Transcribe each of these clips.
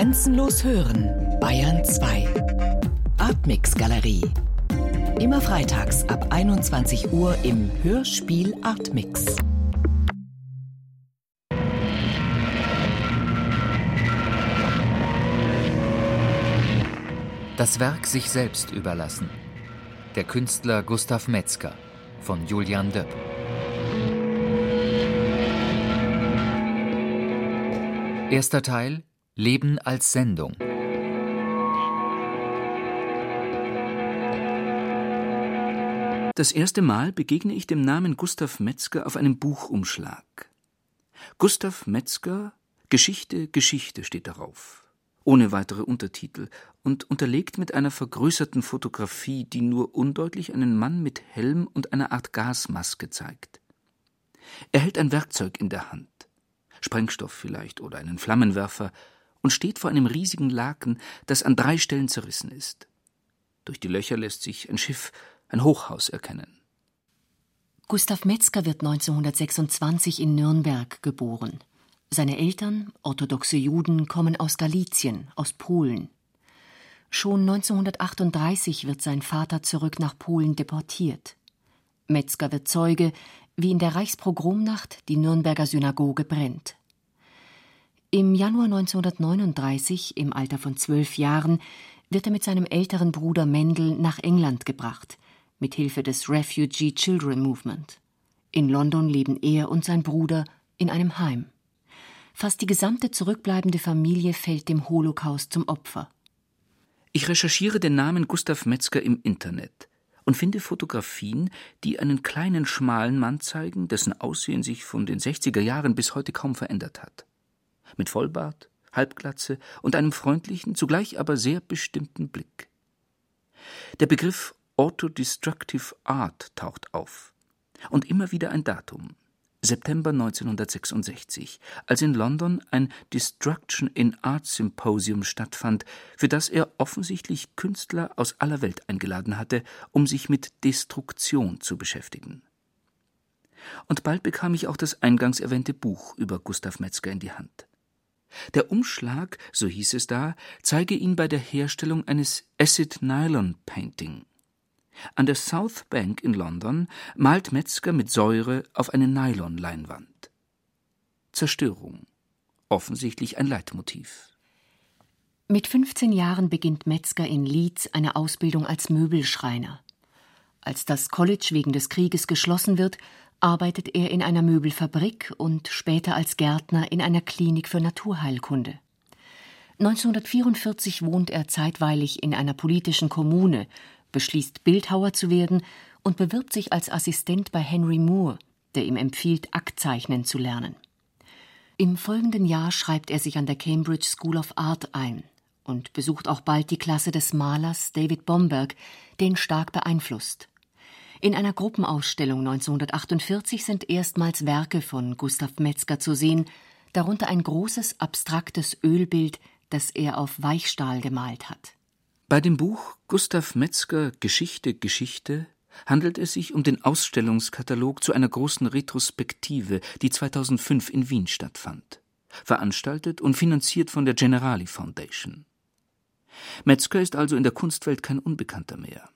Grenzenlos hören, Bayern 2. Artmix Galerie. Immer freitags ab 21 Uhr im Hörspiel Artmix. Das Werk sich selbst überlassen. Der Künstler Gustav Metzger von Julian Döpp. Erster Teil Leben als Sendung. Das erste Mal begegne ich dem Namen Gustav Metzger auf einem Buchumschlag. Gustav Metzger, Geschichte, Geschichte steht darauf, ohne weitere Untertitel und unterlegt mit einer vergrößerten Fotografie, die nur undeutlich einen Mann mit Helm und einer Art Gasmaske zeigt. Er hält ein Werkzeug in der Hand, Sprengstoff vielleicht oder einen Flammenwerfer, und steht vor einem riesigen Laken, das an drei Stellen zerrissen ist. Durch die Löcher lässt sich ein Schiff, ein Hochhaus erkennen. Gustav Metzger wird 1926 in Nürnberg geboren. Seine Eltern, orthodoxe Juden, kommen aus Galizien, aus Polen. Schon 1938 wird sein Vater zurück nach Polen deportiert. Metzger wird Zeuge, wie in der Reichspogromnacht die Nürnberger Synagoge brennt. Im Januar 1939, im Alter von zwölf Jahren, wird er mit seinem älteren Bruder Mendel nach England gebracht, mit Hilfe des Refugee Children Movement. In London leben er und sein Bruder in einem Heim. Fast die gesamte zurückbleibende Familie fällt dem Holocaust zum Opfer. Ich recherchiere den Namen Gustav Metzger im Internet und finde Fotografien, die einen kleinen, schmalen Mann zeigen, dessen Aussehen sich von den 60er Jahren bis heute kaum verändert hat. Mit Vollbart, Halbglatze und einem freundlichen, zugleich aber sehr bestimmten Blick. Der Begriff Autodestructive Art taucht auf. Und immer wieder ein Datum. September 1966, als in London ein Destruction in Art Symposium stattfand, für das er offensichtlich Künstler aus aller Welt eingeladen hatte, um sich mit Destruktion zu beschäftigen. Und bald bekam ich auch das eingangs erwähnte Buch über Gustav Metzger in die Hand. Der Umschlag, so hieß es da, zeige ihn bei der Herstellung eines Acid Nylon Painting. An der South Bank in London malt Metzger mit Säure auf eine Nylonleinwand. Zerstörung. Offensichtlich ein Leitmotiv. Mit 15 Jahren beginnt Metzger in Leeds eine Ausbildung als Möbelschreiner. Als das College wegen des Krieges geschlossen wird, arbeitet er in einer Möbelfabrik und später als Gärtner in einer Klinik für Naturheilkunde. 1944 wohnt er zeitweilig in einer politischen Kommune, beschließt Bildhauer zu werden und bewirbt sich als Assistent bei Henry Moore, der ihm empfiehlt, Aktzeichnen zu lernen. Im folgenden Jahr schreibt er sich an der Cambridge School of Art ein und besucht auch bald die Klasse des Malers David Bomberg, den stark beeinflusst. In einer Gruppenausstellung 1948 sind erstmals Werke von Gustav Metzger zu sehen, darunter ein großes abstraktes Ölbild, das er auf Weichstahl gemalt hat. Bei dem Buch Gustav Metzger Geschichte, Geschichte handelt es sich um den Ausstellungskatalog zu einer großen Retrospektive, die 2005 in Wien stattfand. Veranstaltet und finanziert von der Generali Foundation. Metzger ist also in der Kunstwelt kein Unbekannter mehr.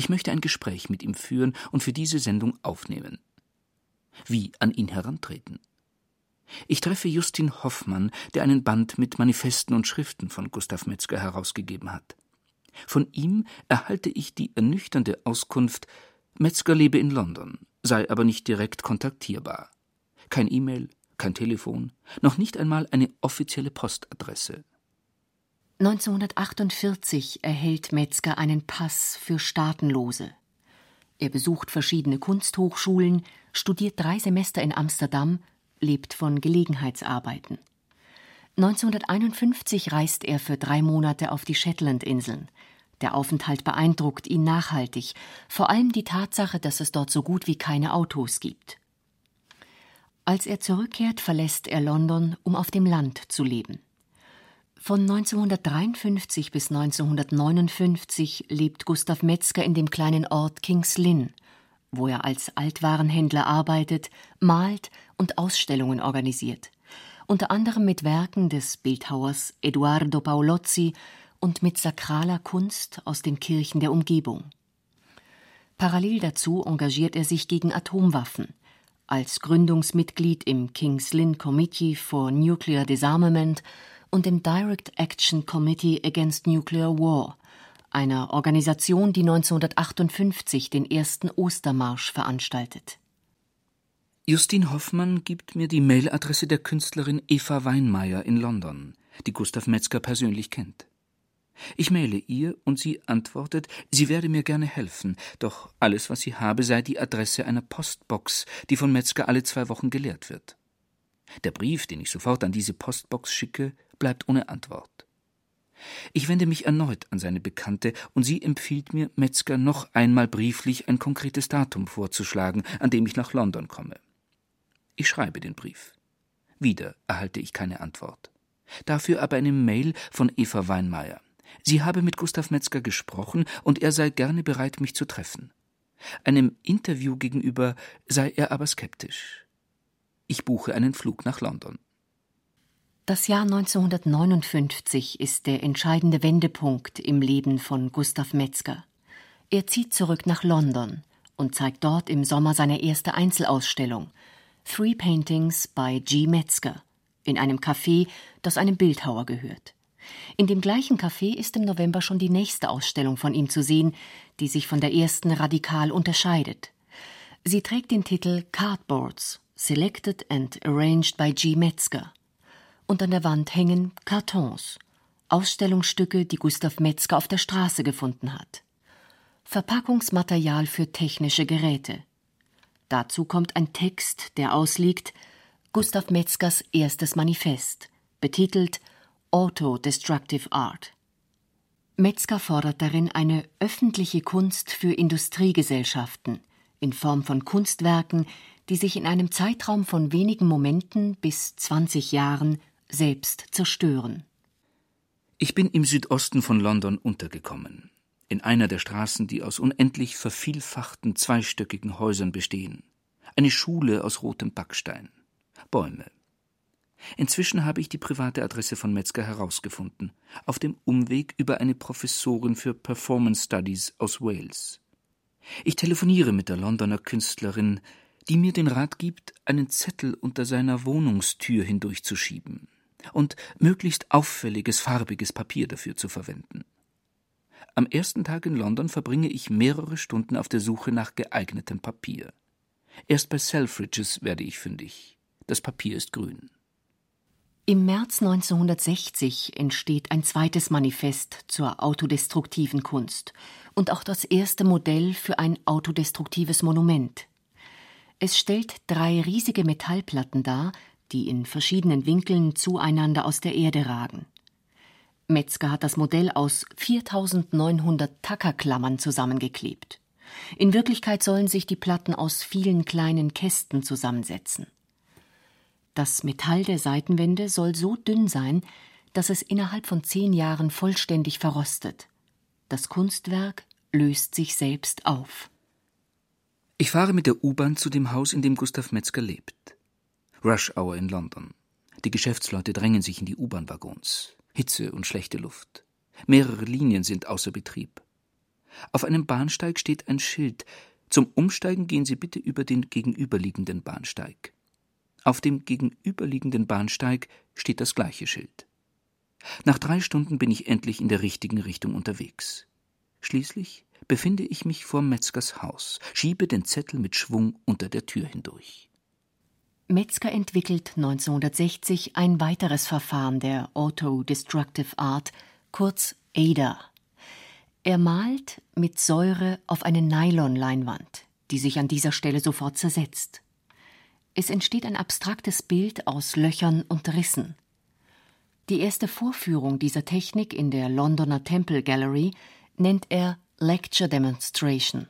Ich möchte ein Gespräch mit ihm führen und für diese Sendung aufnehmen. Wie an ihn herantreten? Ich treffe Justin Hoffmann, der einen Band mit Manifesten und Schriften von Gustav Metzger herausgegeben hat. Von ihm erhalte ich die ernüchternde Auskunft, Metzger lebe in London, sei aber nicht direkt kontaktierbar. Kein E-Mail, kein Telefon, noch nicht einmal eine offizielle Postadresse. 1948 erhält Metzger einen Pass für Staatenlose. Er besucht verschiedene Kunsthochschulen, studiert drei Semester in Amsterdam lebt von Gelegenheitsarbeiten. 1951 reist er für drei Monate auf die Shetlandinseln. Der Aufenthalt beeindruckt ihn nachhaltig, vor allem die Tatsache, dass es dort so gut wie keine Autos gibt. Als er zurückkehrt, verlässt er London, um auf dem Land zu leben. Von 1953 bis 1959 lebt Gustav Metzger in dem kleinen Ort Kings Lynn, wo er als Altwarenhändler arbeitet, malt und Ausstellungen organisiert. unter anderem mit Werken des Bildhauers Eduardo Paolozzi und mit sakraler Kunst aus den Kirchen der Umgebung. Parallel dazu engagiert er sich gegen Atomwaffen, als Gründungsmitglied im King's Lynn Committee for Nuclear Disarmament und im Direct Action Committee Against Nuclear War, einer Organisation, die 1958 den ersten Ostermarsch veranstaltet. Justin Hoffmann gibt mir die Mailadresse der Künstlerin Eva Weinmeier in London, die Gustav Metzger persönlich kennt. Ich maile ihr und sie antwortet, sie werde mir gerne helfen, doch alles, was sie habe, sei die Adresse einer Postbox, die von Metzger alle zwei Wochen geleert wird. Der Brief, den ich sofort an diese Postbox schicke, bleibt ohne Antwort. Ich wende mich erneut an seine Bekannte, und sie empfiehlt mir, Metzger noch einmal brieflich ein konkretes Datum vorzuschlagen, an dem ich nach London komme. Ich schreibe den Brief. Wieder erhalte ich keine Antwort. Dafür aber eine Mail von Eva Weinmeier. Sie habe mit Gustav Metzger gesprochen und er sei gerne bereit, mich zu treffen. Einem Interview gegenüber sei er aber skeptisch. Ich buche einen Flug nach London. Das Jahr 1959 ist der entscheidende Wendepunkt im Leben von Gustav Metzger. Er zieht zurück nach London und zeigt dort im Sommer seine erste Einzelausstellung Three Paintings by G. Metzger in einem Café, das einem Bildhauer gehört. In dem gleichen Café ist im November schon die nächste Ausstellung von ihm zu sehen, die sich von der ersten radikal unterscheidet. Sie trägt den Titel Cardboards, Selected and Arranged by G. Metzger. Und an der Wand hängen Kartons, Ausstellungsstücke, die Gustav Metzger auf der Straße gefunden hat. Verpackungsmaterial für technische Geräte. Dazu kommt ein Text, der ausliegt Gustav Metzgers erstes Manifest, betitelt Auto-Destructive Art. Metzger fordert darin eine öffentliche Kunst für Industriegesellschaften in Form von Kunstwerken, die sich in einem Zeitraum von wenigen Momenten bis 20 Jahren selbst zerstören. Ich bin im Südosten von London untergekommen, in einer der Straßen, die aus unendlich vervielfachten zweistöckigen Häusern bestehen, eine Schule aus rotem Backstein, Bäume, Inzwischen habe ich die private Adresse von Metzger herausgefunden, auf dem Umweg über eine Professorin für Performance Studies aus Wales. Ich telefoniere mit der Londoner Künstlerin, die mir den Rat gibt, einen Zettel unter seiner Wohnungstür hindurchzuschieben und möglichst auffälliges farbiges Papier dafür zu verwenden. Am ersten Tag in London verbringe ich mehrere Stunden auf der Suche nach geeignetem Papier. Erst bei Selfridges werde ich fündig. Das Papier ist grün. Im März 1960 entsteht ein zweites Manifest zur autodestruktiven Kunst und auch das erste Modell für ein autodestruktives Monument. Es stellt drei riesige Metallplatten dar, die in verschiedenen Winkeln zueinander aus der Erde ragen. Metzger hat das Modell aus 4900 Tackerklammern zusammengeklebt. In Wirklichkeit sollen sich die Platten aus vielen kleinen Kästen zusammensetzen. Das Metall der Seitenwände soll so dünn sein, dass es innerhalb von zehn Jahren vollständig verrostet. Das Kunstwerk löst sich selbst auf. Ich fahre mit der U-Bahn zu dem Haus, in dem Gustav Metzger lebt. Rush Hour in London. Die Geschäftsleute drängen sich in die U-Bahn-Waggons. Hitze und schlechte Luft. Mehrere Linien sind außer Betrieb. Auf einem Bahnsteig steht ein Schild. Zum Umsteigen gehen Sie bitte über den gegenüberliegenden Bahnsteig. Auf dem gegenüberliegenden Bahnsteig steht das gleiche Schild. Nach drei Stunden bin ich endlich in der richtigen Richtung unterwegs. Schließlich befinde ich mich vor Metzgers Haus, schiebe den Zettel mit Schwung unter der Tür hindurch. Metzger entwickelt 1960 ein weiteres Verfahren der Auto-Destructive Art, kurz ADA. Er malt mit Säure auf eine Nylonleinwand, die sich an dieser Stelle sofort zersetzt. Es entsteht ein abstraktes Bild aus Löchern und Rissen. Die erste Vorführung dieser Technik in der Londoner Temple Gallery nennt er Lecture Demonstration,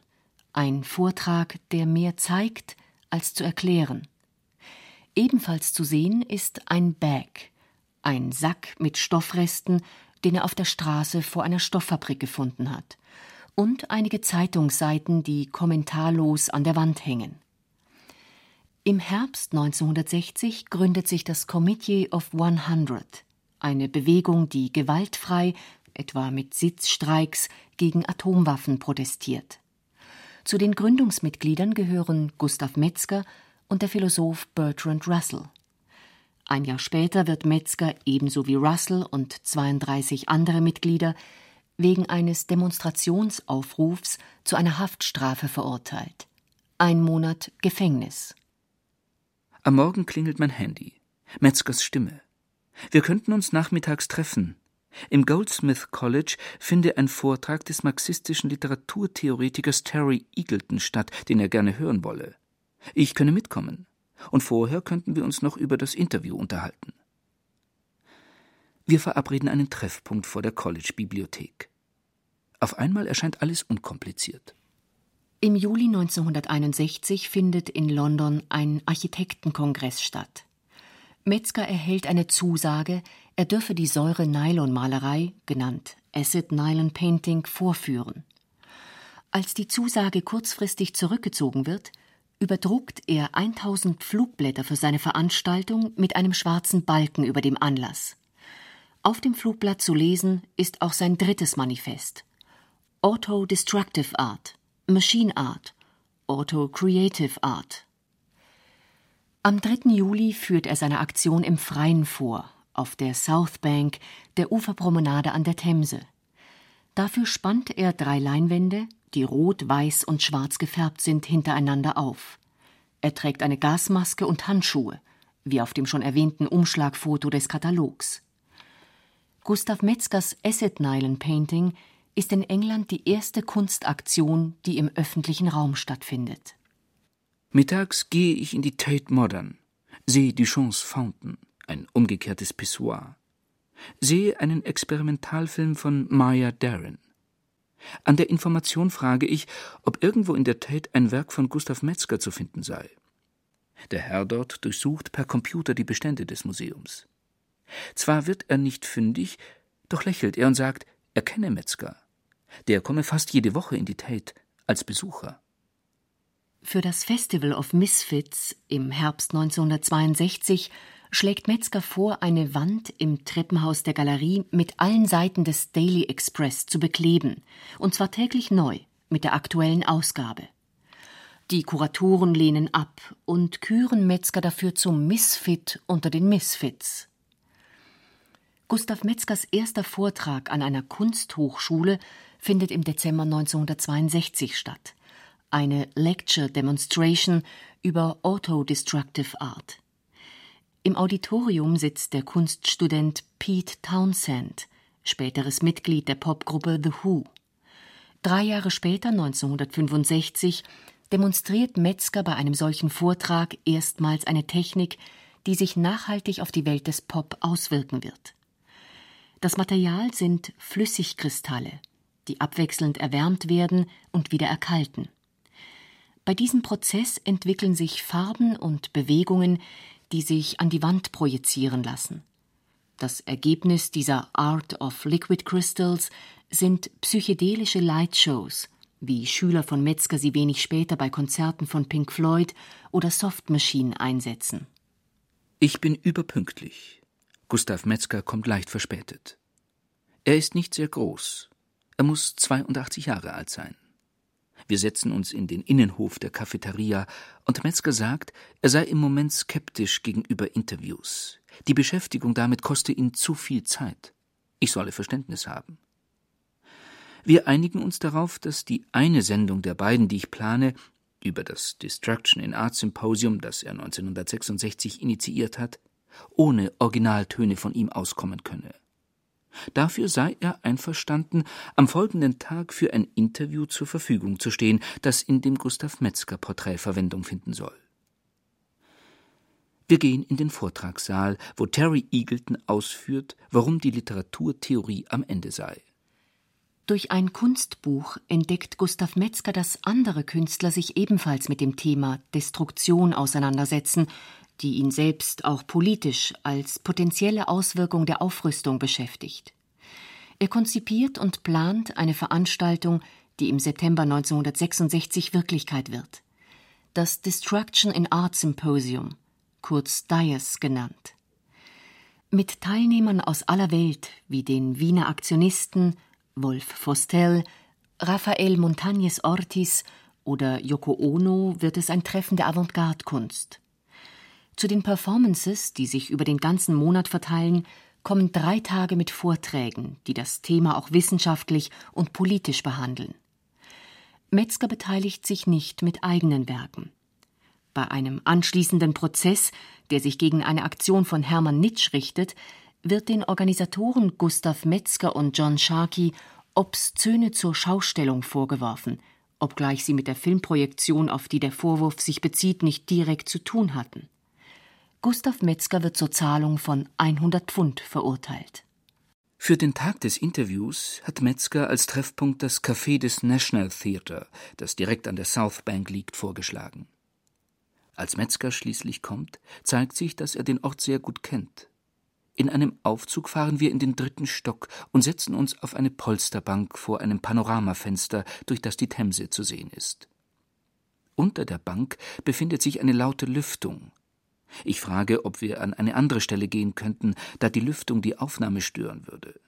ein Vortrag, der mehr zeigt als zu erklären. Ebenfalls zu sehen ist ein Bag, ein Sack mit Stoffresten, den er auf der Straße vor einer Stofffabrik gefunden hat, und einige Zeitungsseiten, die kommentarlos an der Wand hängen. Im Herbst 1960 gründet sich das Committee of 100, eine Bewegung, die gewaltfrei, etwa mit Sitzstreiks, gegen Atomwaffen protestiert. Zu den Gründungsmitgliedern gehören Gustav Metzger und der Philosoph Bertrand Russell. Ein Jahr später wird Metzger ebenso wie Russell und 32 andere Mitglieder wegen eines Demonstrationsaufrufs zu einer Haftstrafe verurteilt. Ein Monat Gefängnis. Am Morgen klingelt mein Handy. Metzgers Stimme. Wir könnten uns nachmittags treffen. Im Goldsmith College finde ein Vortrag des marxistischen Literaturtheoretikers Terry Eagleton statt, den er gerne hören wolle. Ich könne mitkommen. Und vorher könnten wir uns noch über das Interview unterhalten. Wir verabreden einen Treffpunkt vor der College-Bibliothek. Auf einmal erscheint alles unkompliziert. Im Juli 1961 findet in London ein Architektenkongress statt. Metzger erhält eine Zusage, er dürfe die Säure-Nylon-Malerei, genannt Acid Nylon Painting, vorführen. Als die Zusage kurzfristig zurückgezogen wird, überdruckt er 1000 Flugblätter für seine Veranstaltung mit einem schwarzen Balken über dem Anlass. Auf dem Flugblatt zu lesen ist auch sein drittes Manifest. Auto Destructive Art, Machine Art, Auto Creative Art. Am 3. Juli führt er seine Aktion im Freien vor, auf der South Bank der Uferpromenade an der Themse. Dafür spannt er drei Leinwände, die rot, weiß und schwarz gefärbt sind, hintereinander auf. Er trägt eine Gasmaske und Handschuhe, wie auf dem schon erwähnten Umschlagfoto des Katalogs. Gustav Metzgers Acid Nylon Painting ist in England die erste Kunstaktion, die im öffentlichen Raum stattfindet. Mittags gehe ich in die Tate Modern, sehe Duchamps Fountain, ein umgekehrtes Pissoir, sehe einen Experimentalfilm von Maya Darren. An der Information frage ich, ob irgendwo in der Tate ein Werk von Gustav Metzger zu finden sei. Der Herr dort durchsucht per Computer die Bestände des Museums. Zwar wird er nicht fündig, doch lächelt er und sagt, er kenne Metzger. Der komme fast jede Woche in die Tate als Besucher. Für das Festival of Misfits im Herbst 1962 schlägt Metzger vor, eine Wand im Treppenhaus der Galerie mit allen Seiten des Daily Express zu bekleben, und zwar täglich neu mit der aktuellen Ausgabe. Die Kuratoren lehnen ab und küren Metzger dafür zum Misfit unter den Misfits. Gustav Metzgers erster Vortrag an einer Kunsthochschule findet im Dezember 1962 statt. Eine Lecture Demonstration über Autodestructive Art. Im Auditorium sitzt der Kunststudent Pete Townsend, späteres Mitglied der Popgruppe The Who. Drei Jahre später, 1965, demonstriert Metzger bei einem solchen Vortrag erstmals eine Technik, die sich nachhaltig auf die Welt des Pop auswirken wird. Das Material sind Flüssigkristalle, die abwechselnd erwärmt werden und wieder erkalten. Bei diesem Prozess entwickeln sich Farben und Bewegungen, die sich an die Wand projizieren lassen. Das Ergebnis dieser Art of Liquid Crystals sind psychedelische Lightshows, wie Schüler von Metzger sie wenig später bei Konzerten von Pink Floyd oder Soft Machine einsetzen. Ich bin überpünktlich. Gustav Metzger kommt leicht verspätet. Er ist nicht sehr groß. Er muss 82 Jahre alt sein. Wir setzen uns in den Innenhof der Cafeteria und Metzger sagt, er sei im Moment skeptisch gegenüber Interviews. Die Beschäftigung damit koste ihn zu viel Zeit. Ich solle Verständnis haben. Wir einigen uns darauf, dass die eine Sendung der beiden, die ich plane, über das Destruction in Art Symposium, das er 1966 initiiert hat, ohne Originaltöne von ihm auskommen könne. Dafür sei er einverstanden, am folgenden Tag für ein Interview zur Verfügung zu stehen, das in dem Gustav Metzger Porträt Verwendung finden soll. Wir gehen in den Vortragssaal, wo Terry Eagleton ausführt, warum die Literaturtheorie am Ende sei. Durch ein Kunstbuch entdeckt Gustav Metzger, dass andere Künstler sich ebenfalls mit dem Thema Destruktion auseinandersetzen die ihn selbst auch politisch als potenzielle Auswirkung der Aufrüstung beschäftigt. Er konzipiert und plant eine Veranstaltung, die im September 1966 Wirklichkeit wird. das Destruction in Art Symposium, kurz DIAS genannt. Mit Teilnehmern aus aller Welt wie den Wiener Aktionisten Wolf Fostel, Rafael Montañez Ortiz oder Yoko Ono wird es ein Treffen der Avantgarde-Kunst. Zu den Performances, die sich über den ganzen Monat verteilen, kommen drei Tage mit Vorträgen, die das Thema auch wissenschaftlich und politisch behandeln. Metzger beteiligt sich nicht mit eigenen Werken. Bei einem anschließenden Prozess, der sich gegen eine Aktion von Hermann Nitsch richtet, wird den Organisatoren Gustav Metzger und John Sharkey Obszöne zur Schaustellung vorgeworfen, obgleich sie mit der Filmprojektion, auf die der Vorwurf sich bezieht, nicht direkt zu tun hatten. Gustav Metzger wird zur Zahlung von 100 Pfund verurteilt. Für den Tag des Interviews hat Metzger als Treffpunkt das Café des National Theatre, das direkt an der South Bank liegt, vorgeschlagen. Als Metzger schließlich kommt, zeigt sich, dass er den Ort sehr gut kennt. In einem Aufzug fahren wir in den dritten Stock und setzen uns auf eine Polsterbank vor einem Panoramafenster, durch das die Themse zu sehen ist. Unter der Bank befindet sich eine laute Lüftung, ich frage, ob wir an eine andere Stelle gehen könnten, da die Lüftung die Aufnahme stören würde.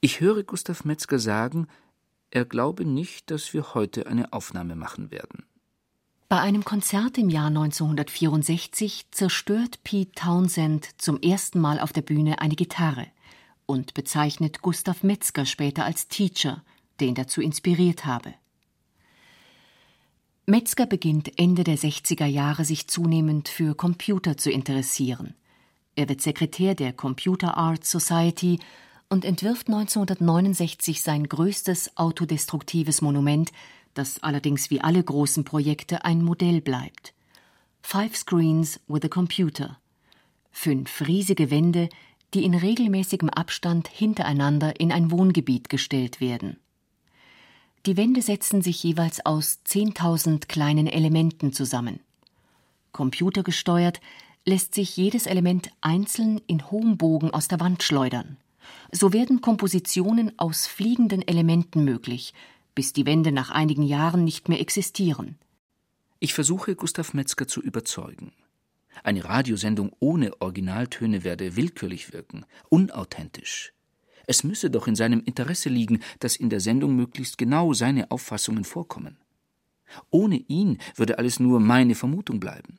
Ich höre Gustav Metzger sagen, er glaube nicht, dass wir heute eine Aufnahme machen werden. Bei einem Konzert im Jahr 1964 zerstört Pete Townsend zum ersten Mal auf der Bühne eine Gitarre und bezeichnet Gustav Metzger später als Teacher, der ihn dazu inspiriert habe. Metzger beginnt Ende der 60er Jahre sich zunehmend für Computer zu interessieren. Er wird Sekretär der Computer Art Society und entwirft 1969 sein größtes autodestruktives Monument, das allerdings wie alle großen Projekte ein Modell bleibt. Five Screens with a Computer. Fünf riesige Wände, die in regelmäßigem Abstand hintereinander in ein Wohngebiet gestellt werden. Die Wände setzen sich jeweils aus 10.000 kleinen Elementen zusammen. Computergesteuert lässt sich jedes Element einzeln in hohem Bogen aus der Wand schleudern. So werden Kompositionen aus fliegenden Elementen möglich, bis die Wände nach einigen Jahren nicht mehr existieren. Ich versuche Gustav Metzger zu überzeugen. Eine Radiosendung ohne Originaltöne werde willkürlich wirken, unauthentisch. Es müsse doch in seinem Interesse liegen, dass in der Sendung möglichst genau seine Auffassungen vorkommen. Ohne ihn würde alles nur meine Vermutung bleiben.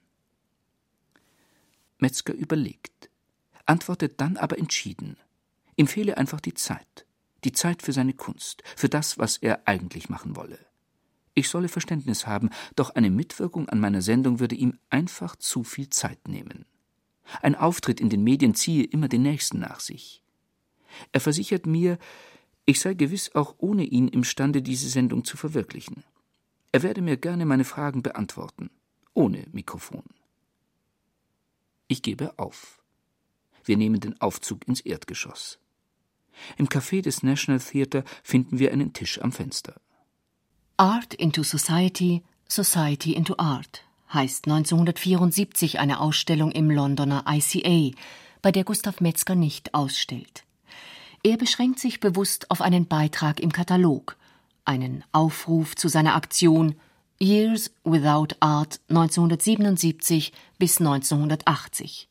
Metzger überlegt, antwortet dann aber entschieden. Ihm fehle einfach die Zeit, die Zeit für seine Kunst, für das, was er eigentlich machen wolle. Ich solle Verständnis haben, doch eine Mitwirkung an meiner Sendung würde ihm einfach zu viel Zeit nehmen. Ein Auftritt in den Medien ziehe immer den nächsten nach sich. Er versichert mir, ich sei gewiss auch ohne ihn imstande, diese Sendung zu verwirklichen. Er werde mir gerne meine Fragen beantworten, ohne Mikrofon. Ich gebe auf. Wir nehmen den Aufzug ins Erdgeschoss. Im Café des National Theatre finden wir einen Tisch am Fenster. Art into Society, Society into Art heißt 1974 eine Ausstellung im Londoner ICA, bei der Gustav Metzger nicht ausstellt. Er beschränkt sich bewusst auf einen Beitrag im Katalog, einen Aufruf zu seiner Aktion Years Without Art 1977 bis 1980.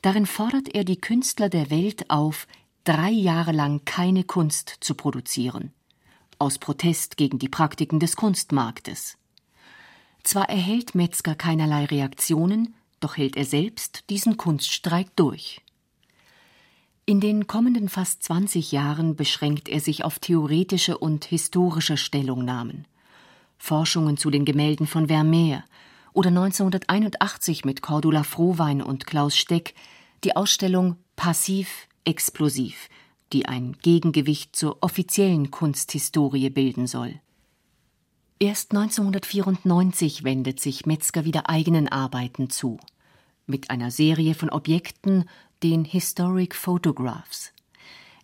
Darin fordert er die Künstler der Welt auf, drei Jahre lang keine Kunst zu produzieren, aus Protest gegen die Praktiken des Kunstmarktes. Zwar erhält Metzger keinerlei Reaktionen, doch hält er selbst diesen Kunststreik durch. In den kommenden fast 20 Jahren beschränkt er sich auf theoretische und historische Stellungnahmen. Forschungen zu den Gemälden von Vermeer oder 1981 mit Cordula Frohwein und Klaus Steck die Ausstellung Passiv Explosiv, die ein Gegengewicht zur offiziellen Kunsthistorie bilden soll. Erst 1994 wendet sich Metzger wieder eigenen Arbeiten zu. Mit einer Serie von Objekten den Historic Photographs.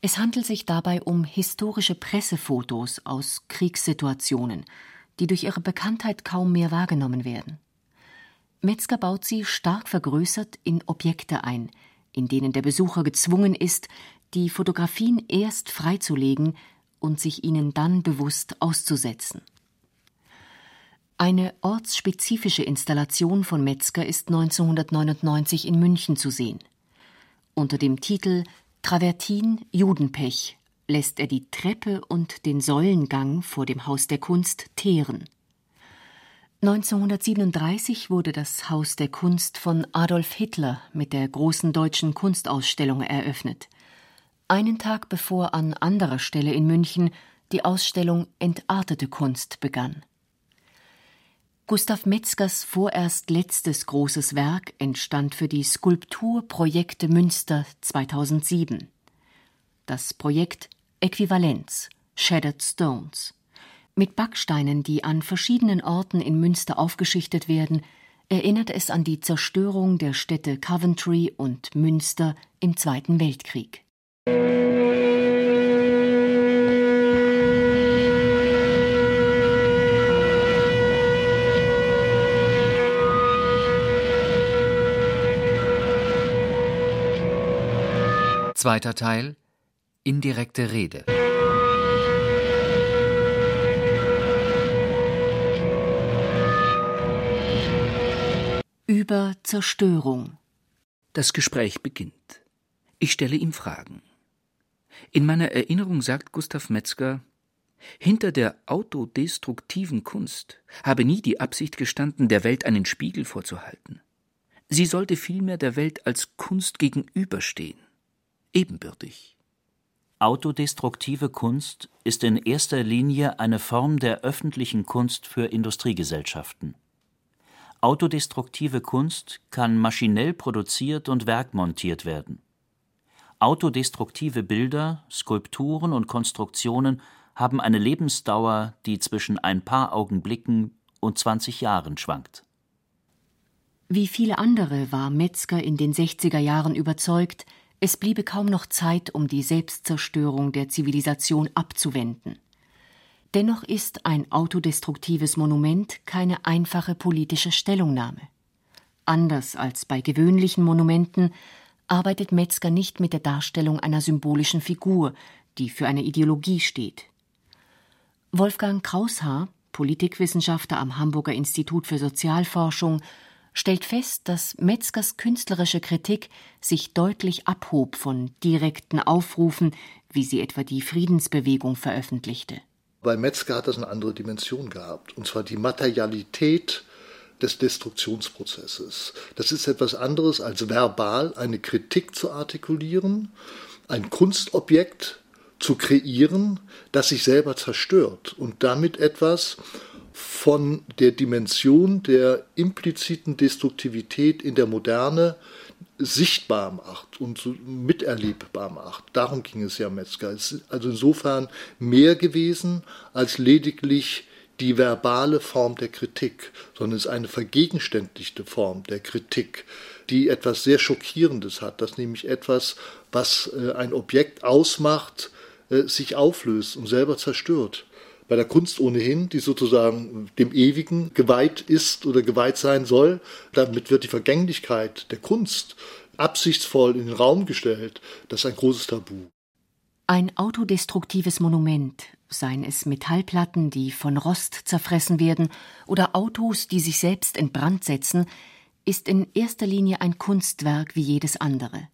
Es handelt sich dabei um historische Pressefotos aus Kriegssituationen, die durch ihre Bekanntheit kaum mehr wahrgenommen werden. Metzger baut sie stark vergrößert in Objekte ein, in denen der Besucher gezwungen ist, die Fotografien erst freizulegen und sich ihnen dann bewusst auszusetzen. Eine ortsspezifische Installation von Metzger ist 1999 in München zu sehen. Unter dem Titel Travertin Judenpech lässt er die Treppe und den Säulengang vor dem Haus der Kunst teeren. 1937 wurde das Haus der Kunst von Adolf Hitler mit der großen deutschen Kunstausstellung eröffnet. Einen Tag bevor an anderer Stelle in München die Ausstellung Entartete Kunst begann. Gustav Metzgers vorerst letztes großes Werk entstand für die Skulptur Projekte Münster 2007. Das Projekt Äquivalenz Shattered Stones. Mit Backsteinen, die an verschiedenen Orten in Münster aufgeschichtet werden, erinnert es an die Zerstörung der Städte Coventry und Münster im Zweiten Weltkrieg. Zweiter Teil Indirekte Rede Über Zerstörung Das Gespräch beginnt. Ich stelle ihm Fragen. In meiner Erinnerung sagt Gustav Metzger, hinter der autodestruktiven Kunst habe nie die Absicht gestanden, der Welt einen Spiegel vorzuhalten. Sie sollte vielmehr der Welt als Kunst gegenüberstehen ebenbürtig. Autodestruktive Kunst ist in erster Linie eine Form der öffentlichen Kunst für Industriegesellschaften. Autodestruktive Kunst kann maschinell produziert und werkmontiert werden. Autodestruktive Bilder, Skulpturen und Konstruktionen haben eine Lebensdauer, die zwischen ein paar Augenblicken und 20 Jahren schwankt. Wie viele andere war Metzger in den 60er Jahren überzeugt, es bliebe kaum noch Zeit, um die Selbstzerstörung der Zivilisation abzuwenden. Dennoch ist ein autodestruktives Monument keine einfache politische Stellungnahme. Anders als bei gewöhnlichen Monumenten arbeitet Metzger nicht mit der Darstellung einer symbolischen Figur, die für eine Ideologie steht. Wolfgang Kraushaar, Politikwissenschaftler am Hamburger Institut für Sozialforschung, stellt fest, dass Metzgers künstlerische Kritik sich deutlich abhob von direkten Aufrufen, wie sie etwa die Friedensbewegung veröffentlichte. Bei Metzger hat das eine andere Dimension gehabt, und zwar die Materialität des Destruktionsprozesses. Das ist etwas anderes als verbal eine Kritik zu artikulieren, ein Kunstobjekt zu kreieren, das sich selber zerstört und damit etwas von der Dimension der impliziten Destruktivität in der Moderne sichtbar macht und miterlebbar macht. Darum ging es ja Metzger. Es ist also insofern mehr gewesen als lediglich die verbale Form der Kritik, sondern es ist eine vergegenständlichte Form der Kritik, die etwas sehr Schockierendes hat, dass nämlich etwas, was äh, ein Objekt ausmacht, äh, sich auflöst und selber zerstört bei der Kunst ohnehin, die sozusagen dem Ewigen geweiht ist oder geweiht sein soll. Damit wird die Vergänglichkeit der Kunst absichtsvoll in den Raum gestellt. Das ist ein großes Tabu. Ein autodestruktives Monument, seien es Metallplatten, die von Rost zerfressen werden, oder Autos, die sich selbst in Brand setzen, ist in erster Linie ein Kunstwerk wie jedes andere.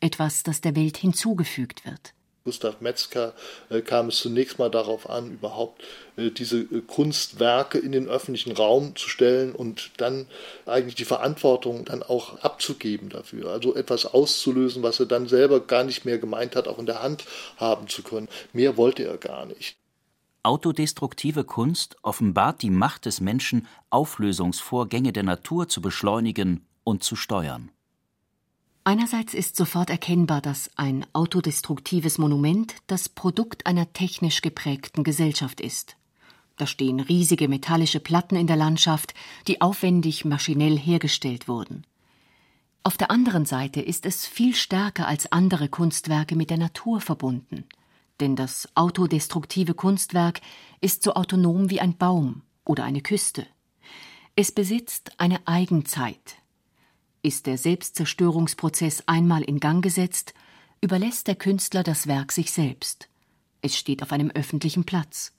Etwas, das der Welt hinzugefügt wird. Gustav Metzger äh, kam es zunächst mal darauf an, überhaupt äh, diese äh, Kunstwerke in den öffentlichen Raum zu stellen und dann eigentlich die Verantwortung dann auch abzugeben dafür. Also etwas auszulösen, was er dann selber gar nicht mehr gemeint hat, auch in der Hand haben zu können. Mehr wollte er gar nicht. Autodestruktive Kunst offenbart die Macht des Menschen, Auflösungsvorgänge der Natur zu beschleunigen und zu steuern. Einerseits ist sofort erkennbar, dass ein autodestruktives Monument das Produkt einer technisch geprägten Gesellschaft ist. Da stehen riesige metallische Platten in der Landschaft, die aufwendig maschinell hergestellt wurden. Auf der anderen Seite ist es viel stärker als andere Kunstwerke mit der Natur verbunden, denn das autodestruktive Kunstwerk ist so autonom wie ein Baum oder eine Küste. Es besitzt eine Eigenzeit, ist der Selbstzerstörungsprozess einmal in Gang gesetzt, überlässt der Künstler das Werk sich selbst. Es steht auf einem öffentlichen Platz.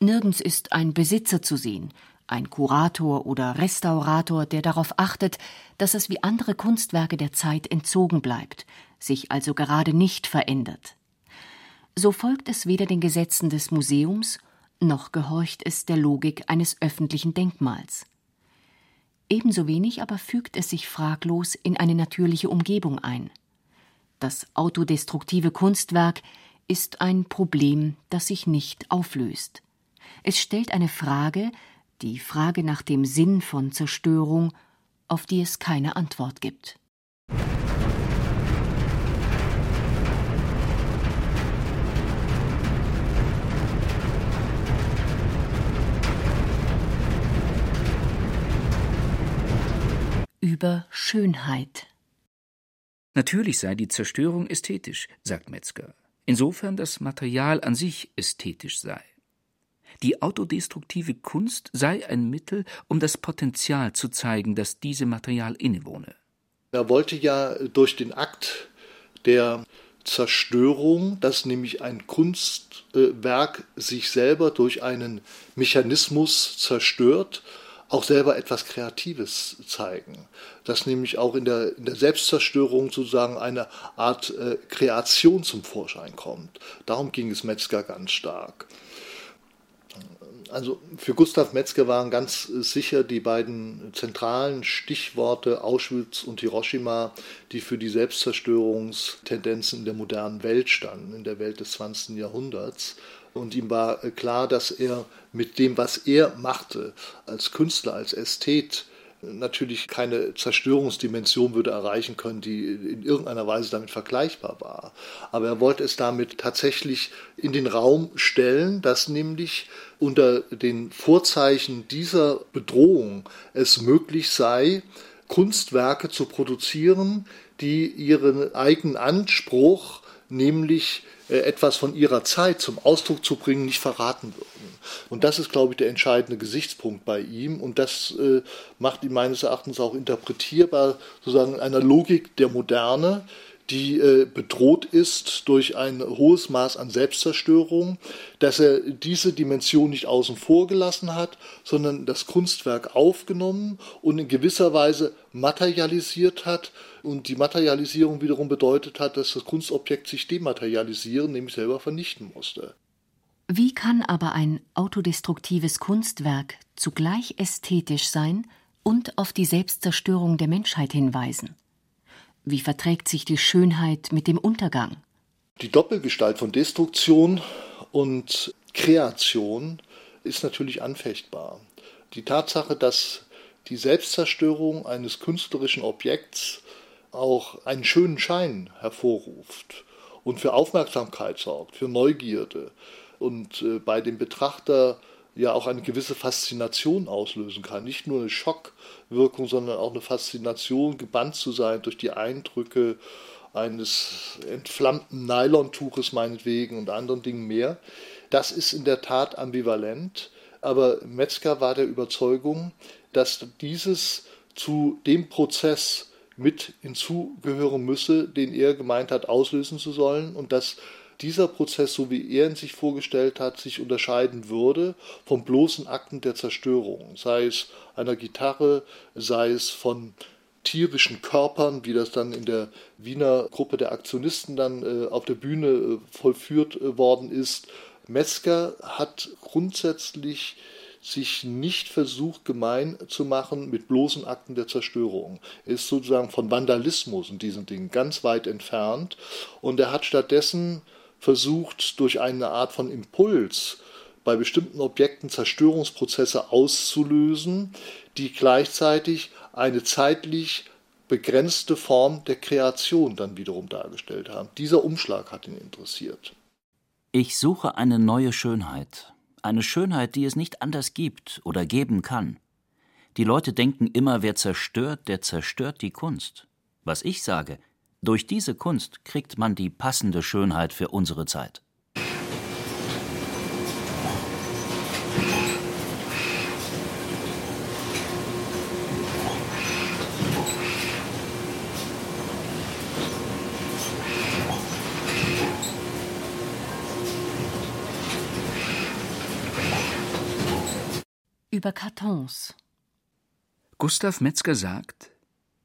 Nirgends ist ein Besitzer zu sehen, ein Kurator oder Restaurator, der darauf achtet, dass es wie andere Kunstwerke der Zeit entzogen bleibt, sich also gerade nicht verändert. So folgt es weder den Gesetzen des Museums, noch gehorcht es der Logik eines öffentlichen Denkmals. Ebenso wenig aber fügt es sich fraglos in eine natürliche Umgebung ein. Das autodestruktive Kunstwerk ist ein Problem, das sich nicht auflöst. Es stellt eine Frage, die Frage nach dem Sinn von Zerstörung, auf die es keine Antwort gibt. Über Schönheit. Natürlich sei die Zerstörung ästhetisch, sagt Metzger, insofern das Material an sich ästhetisch sei. Die autodestruktive Kunst sei ein Mittel, um das Potenzial zu zeigen, das diesem Material innewohne. Er wollte ja durch den Akt der Zerstörung, dass nämlich ein Kunstwerk sich selber durch einen Mechanismus zerstört, auch selber etwas Kreatives zeigen. Dass nämlich auch in der, in der Selbstzerstörung sozusagen eine Art äh, Kreation zum Vorschein kommt. Darum ging es Metzger ganz stark. Also für Gustav Metzger waren ganz sicher die beiden zentralen Stichworte Auschwitz und Hiroshima, die für die Selbstzerstörungstendenzen in der modernen Welt standen, in der Welt des 20. Jahrhunderts. Und ihm war klar, dass er mit dem, was er machte, als Künstler, als Ästhet, natürlich keine Zerstörungsdimension würde erreichen können, die in irgendeiner Weise damit vergleichbar war. Aber er wollte es damit tatsächlich in den Raum stellen, dass nämlich unter den Vorzeichen dieser Bedrohung es möglich sei, Kunstwerke zu produzieren, die ihren eigenen Anspruch, nämlich äh, etwas von ihrer Zeit zum Ausdruck zu bringen, nicht verraten würden. Und das ist, glaube ich, der entscheidende Gesichtspunkt bei ihm. Und das äh, macht ihn meines Erachtens auch interpretierbar, sozusagen in einer Logik der Moderne, die äh, bedroht ist durch ein hohes Maß an Selbstzerstörung, dass er diese Dimension nicht außen vor gelassen hat, sondern das Kunstwerk aufgenommen und in gewisser Weise materialisiert hat. Und die Materialisierung wiederum bedeutet hat, dass das Kunstobjekt sich dematerialisieren, nämlich selber vernichten musste. Wie kann aber ein autodestruktives Kunstwerk zugleich ästhetisch sein und auf die Selbstzerstörung der Menschheit hinweisen? Wie verträgt sich die Schönheit mit dem Untergang? Die Doppelgestalt von Destruktion und Kreation ist natürlich anfechtbar. Die Tatsache, dass die Selbstzerstörung eines künstlerischen Objekts auch einen schönen Schein hervorruft und für Aufmerksamkeit sorgt, für Neugierde und äh, bei dem Betrachter ja auch eine gewisse Faszination auslösen kann. Nicht nur eine Schockwirkung, sondern auch eine Faszination, gebannt zu sein durch die Eindrücke eines entflammten Nylontuches meinetwegen und anderen Dingen mehr. Das ist in der Tat ambivalent, aber Metzger war der Überzeugung, dass dieses zu dem Prozess mit hinzugehören müsse, den er gemeint hat, auslösen zu sollen und dass dieser Prozess, so wie er ihn sich vorgestellt hat, sich unterscheiden würde vom bloßen Akten der Zerstörung, sei es einer Gitarre, sei es von tierischen Körpern, wie das dann in der Wiener Gruppe der Aktionisten dann äh, auf der Bühne äh, vollführt äh, worden ist. Metzger hat grundsätzlich sich nicht versucht, gemein zu machen mit bloßen Akten der Zerstörung. Er ist sozusagen von Vandalismus und diesen Dingen ganz weit entfernt und er hat stattdessen versucht, durch eine Art von Impuls bei bestimmten Objekten Zerstörungsprozesse auszulösen, die gleichzeitig eine zeitlich begrenzte Form der Kreation dann wiederum dargestellt haben. Dieser Umschlag hat ihn interessiert. Ich suche eine neue Schönheit, eine Schönheit, die es nicht anders gibt oder geben kann. Die Leute denken immer, wer zerstört, der zerstört die Kunst. Was ich sage, durch diese Kunst kriegt man die passende Schönheit für unsere Zeit. Über Kartons. Gustav Metzger sagt,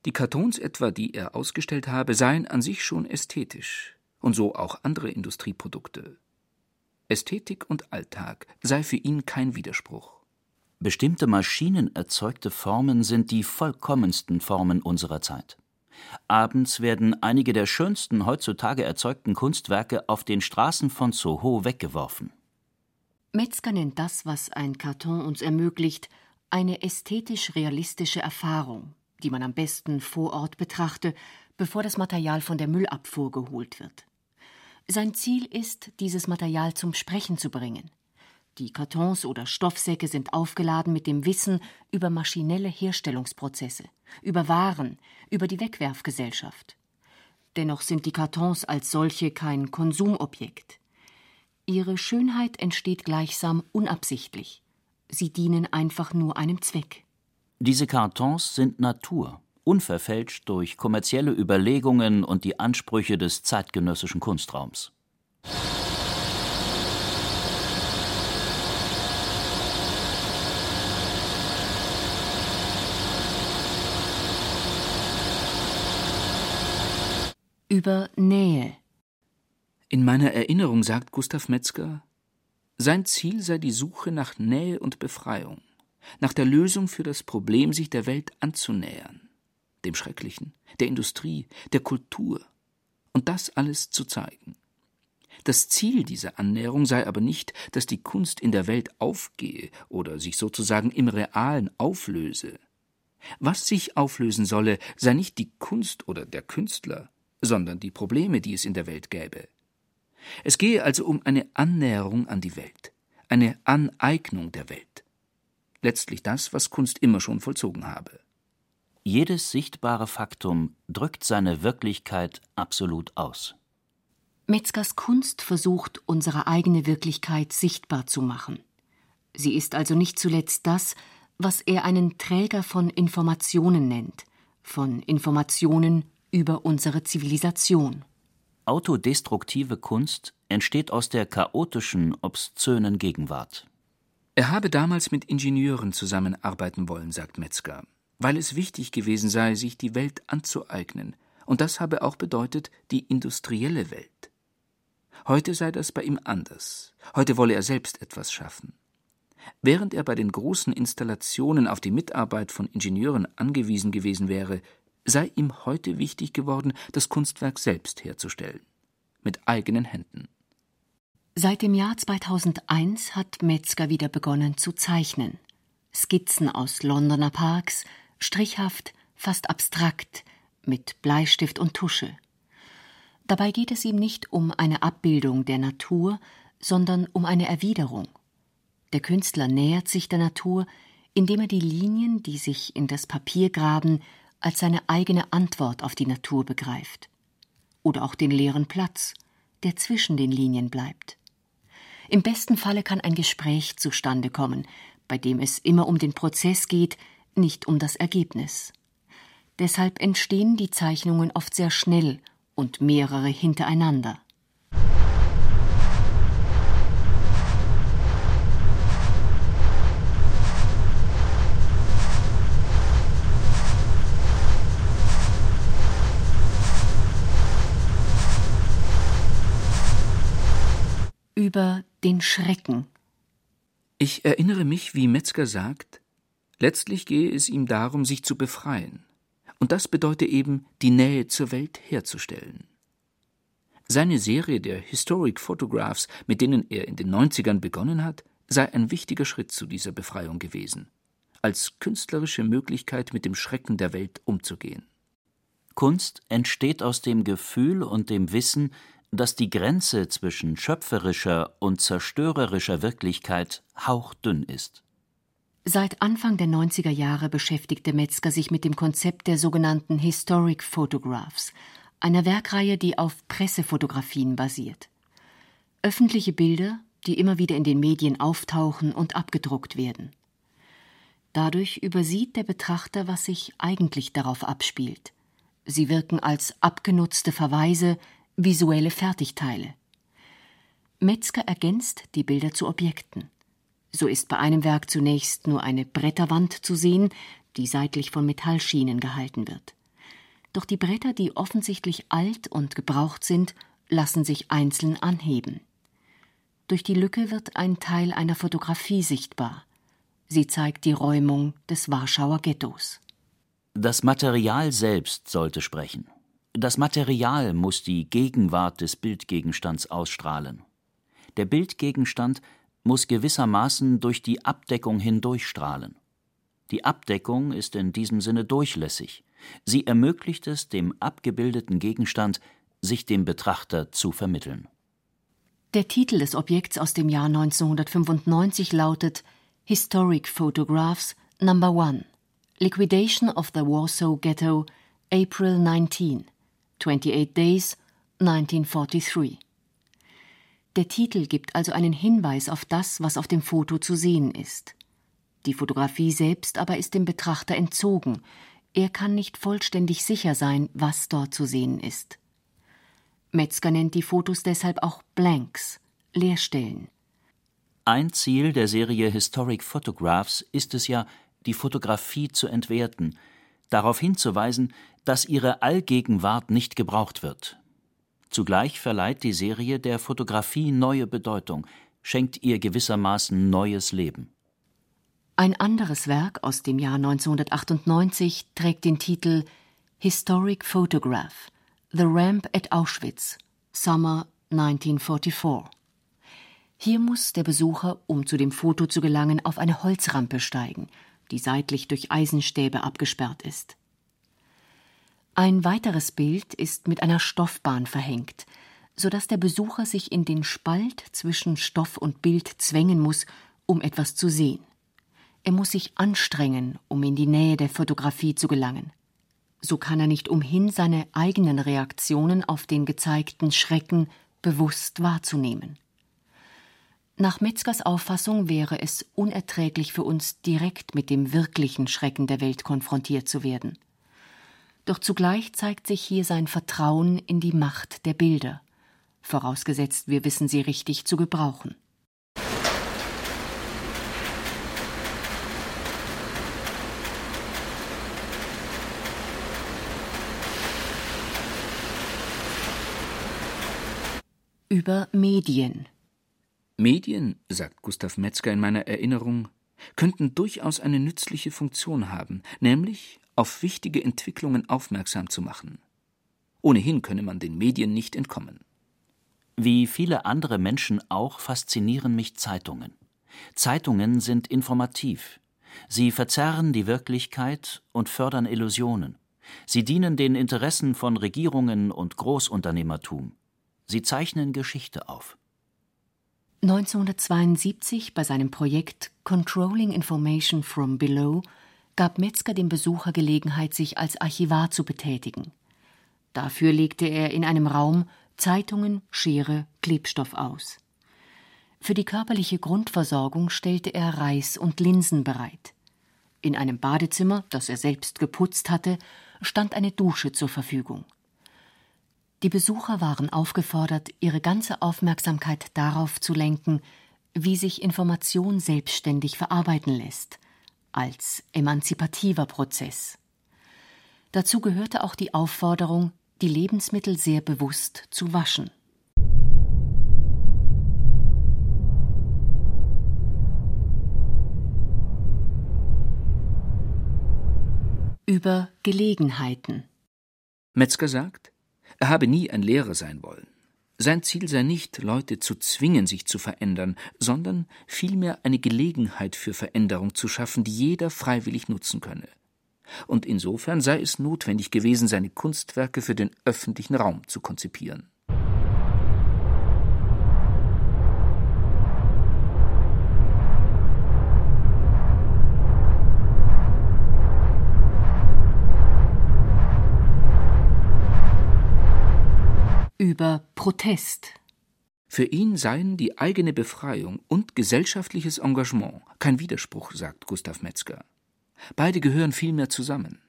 die Kartons etwa, die er ausgestellt habe, seien an sich schon ästhetisch und so auch andere Industrieprodukte. Ästhetik und Alltag sei für ihn kein Widerspruch. Bestimmte maschinenerzeugte Formen sind die vollkommensten Formen unserer Zeit. Abends werden einige der schönsten heutzutage erzeugten Kunstwerke auf den Straßen von Soho weggeworfen. Metzger nennt das, was ein Karton uns ermöglicht, eine ästhetisch realistische Erfahrung, die man am besten vor Ort betrachte, bevor das Material von der Müllabfuhr geholt wird. Sein Ziel ist, dieses Material zum Sprechen zu bringen. Die Kartons oder Stoffsäcke sind aufgeladen mit dem Wissen über maschinelle Herstellungsprozesse, über Waren, über die Wegwerfgesellschaft. Dennoch sind die Kartons als solche kein Konsumobjekt. Ihre Schönheit entsteht gleichsam unabsichtlich. Sie dienen einfach nur einem Zweck. Diese Kartons sind Natur, unverfälscht durch kommerzielle Überlegungen und die Ansprüche des zeitgenössischen Kunstraums. Über Nähe. In meiner Erinnerung sagt Gustav Metzger, sein Ziel sei die Suche nach Nähe und Befreiung, nach der Lösung für das Problem, sich der Welt anzunähern, dem Schrecklichen, der Industrie, der Kultur, und das alles zu zeigen. Das Ziel dieser Annäherung sei aber nicht, dass die Kunst in der Welt aufgehe oder sich sozusagen im Realen auflöse. Was sich auflösen solle, sei nicht die Kunst oder der Künstler, sondern die Probleme, die es in der Welt gäbe. Es gehe also um eine Annäherung an die Welt, eine Aneignung der Welt. Letztlich das, was Kunst immer schon vollzogen habe. Jedes sichtbare Faktum drückt seine Wirklichkeit absolut aus. Metzgers Kunst versucht, unsere eigene Wirklichkeit sichtbar zu machen. Sie ist also nicht zuletzt das, was er einen Träger von Informationen nennt, von Informationen über unsere Zivilisation. Autodestruktive Kunst entsteht aus der chaotischen, obszönen Gegenwart. Er habe damals mit Ingenieuren zusammenarbeiten wollen, sagt Metzger, weil es wichtig gewesen sei, sich die Welt anzueignen, und das habe auch bedeutet die industrielle Welt. Heute sei das bei ihm anders. Heute wolle er selbst etwas schaffen. Während er bei den großen Installationen auf die Mitarbeit von Ingenieuren angewiesen gewesen wäre, sei ihm heute wichtig geworden, das Kunstwerk selbst herzustellen, mit eigenen Händen. Seit dem Jahr 2001 hat Metzger wieder begonnen zu zeichnen. Skizzen aus Londoner Parks, strichhaft, fast abstrakt, mit Bleistift und Tusche. Dabei geht es ihm nicht um eine Abbildung der Natur, sondern um eine Erwiderung. Der Künstler nähert sich der Natur, indem er die Linien, die sich in das Papier graben, als seine eigene Antwort auf die Natur begreift. Oder auch den leeren Platz, der zwischen den Linien bleibt. Im besten Falle kann ein Gespräch zustande kommen, bei dem es immer um den Prozess geht, nicht um das Ergebnis. Deshalb entstehen die Zeichnungen oft sehr schnell und mehrere hintereinander. über den Schrecken. Ich erinnere mich, wie Metzger sagt, letztlich gehe es ihm darum, sich zu befreien. Und das bedeutet eben, die Nähe zur Welt herzustellen. Seine Serie der Historic Photographs, mit denen er in den 90ern begonnen hat, sei ein wichtiger Schritt zu dieser Befreiung gewesen, als künstlerische Möglichkeit, mit dem Schrecken der Welt umzugehen. Kunst entsteht aus dem Gefühl und dem Wissen, dass die Grenze zwischen schöpferischer und zerstörerischer Wirklichkeit hauchdünn ist. Seit Anfang der 90er Jahre beschäftigte Metzger sich mit dem Konzept der sogenannten Historic Photographs, einer Werkreihe, die auf Pressefotografien basiert. Öffentliche Bilder, die immer wieder in den Medien auftauchen und abgedruckt werden. Dadurch übersieht der Betrachter, was sich eigentlich darauf abspielt. Sie wirken als abgenutzte Verweise, visuelle Fertigteile. Metzger ergänzt die Bilder zu Objekten. So ist bei einem Werk zunächst nur eine Bretterwand zu sehen, die seitlich von Metallschienen gehalten wird. Doch die Bretter, die offensichtlich alt und gebraucht sind, lassen sich einzeln anheben. Durch die Lücke wird ein Teil einer Fotografie sichtbar. Sie zeigt die Räumung des Warschauer Ghettos. Das Material selbst sollte sprechen. Das Material muss die Gegenwart des Bildgegenstands ausstrahlen. Der Bildgegenstand muss gewissermaßen durch die Abdeckung hindurchstrahlen. Die Abdeckung ist in diesem Sinne durchlässig. Sie ermöglicht es dem abgebildeten Gegenstand, sich dem Betrachter zu vermitteln. Der Titel des Objekts aus dem Jahr 1995 lautet Historic Photographs Number One Liquidation of the Warsaw Ghetto April 19 28 Days 1943 der Titel gibt also einen Hinweis auf das, was auf dem Foto zu sehen ist. Die Fotografie selbst aber ist dem Betrachter entzogen. Er kann nicht vollständig sicher sein, was dort zu sehen ist. Metzger nennt die Fotos deshalb auch Blanks, Leerstellen. Ein Ziel der Serie Historic Photographs ist es ja, die Fotografie zu entwerten, darauf hinzuweisen, dass ihre Allgegenwart nicht gebraucht wird, Zugleich verleiht die Serie der Fotografie neue Bedeutung, schenkt ihr gewissermaßen neues Leben. Ein anderes Werk aus dem Jahr 1998 trägt den Titel Historic Photograph The Ramp at Auschwitz Summer 1944. Hier muss der Besucher, um zu dem Foto zu gelangen, auf eine Holzrampe steigen, die seitlich durch Eisenstäbe abgesperrt ist. Ein weiteres Bild ist mit einer Stoffbahn verhängt, so dass der Besucher sich in den Spalt zwischen Stoff und Bild zwängen muss, um etwas zu sehen. Er muss sich anstrengen, um in die Nähe der Fotografie zu gelangen. So kann er nicht umhin, seine eigenen Reaktionen auf den gezeigten Schrecken bewusst wahrzunehmen. Nach Metzgers Auffassung wäre es unerträglich für uns, direkt mit dem wirklichen Schrecken der Welt konfrontiert zu werden. Doch zugleich zeigt sich hier sein Vertrauen in die Macht der Bilder, vorausgesetzt wir wissen sie richtig zu gebrauchen. Über Medien. Medien, sagt Gustav Metzger in meiner Erinnerung, könnten durchaus eine nützliche Funktion haben, nämlich auf wichtige Entwicklungen aufmerksam zu machen. Ohnehin könne man den Medien nicht entkommen. Wie viele andere Menschen auch faszinieren mich Zeitungen. Zeitungen sind informativ. Sie verzerren die Wirklichkeit und fördern Illusionen. Sie dienen den Interessen von Regierungen und Großunternehmertum. Sie zeichnen Geschichte auf. 1972 bei seinem Projekt Controlling Information from Below gab Metzger dem Besucher Gelegenheit, sich als Archivar zu betätigen. Dafür legte er in einem Raum Zeitungen, Schere, Klebstoff aus. Für die körperliche Grundversorgung stellte er Reis und Linsen bereit. In einem Badezimmer, das er selbst geputzt hatte, stand eine Dusche zur Verfügung. Die Besucher waren aufgefordert, ihre ganze Aufmerksamkeit darauf zu lenken, wie sich Information selbstständig verarbeiten lässt, als emanzipativer Prozess. Dazu gehörte auch die Aufforderung, die Lebensmittel sehr bewusst zu waschen. Über Gelegenheiten. Metzger sagt, er habe nie ein Lehrer sein wollen. Sein Ziel sei nicht, Leute zu zwingen, sich zu verändern, sondern vielmehr eine Gelegenheit für Veränderung zu schaffen, die jeder freiwillig nutzen könne. Und insofern sei es notwendig gewesen, seine Kunstwerke für den öffentlichen Raum zu konzipieren. Über Protest. Für ihn seien die eigene Befreiung und gesellschaftliches Engagement kein Widerspruch, sagt Gustav Metzger. Beide gehören vielmehr zusammen.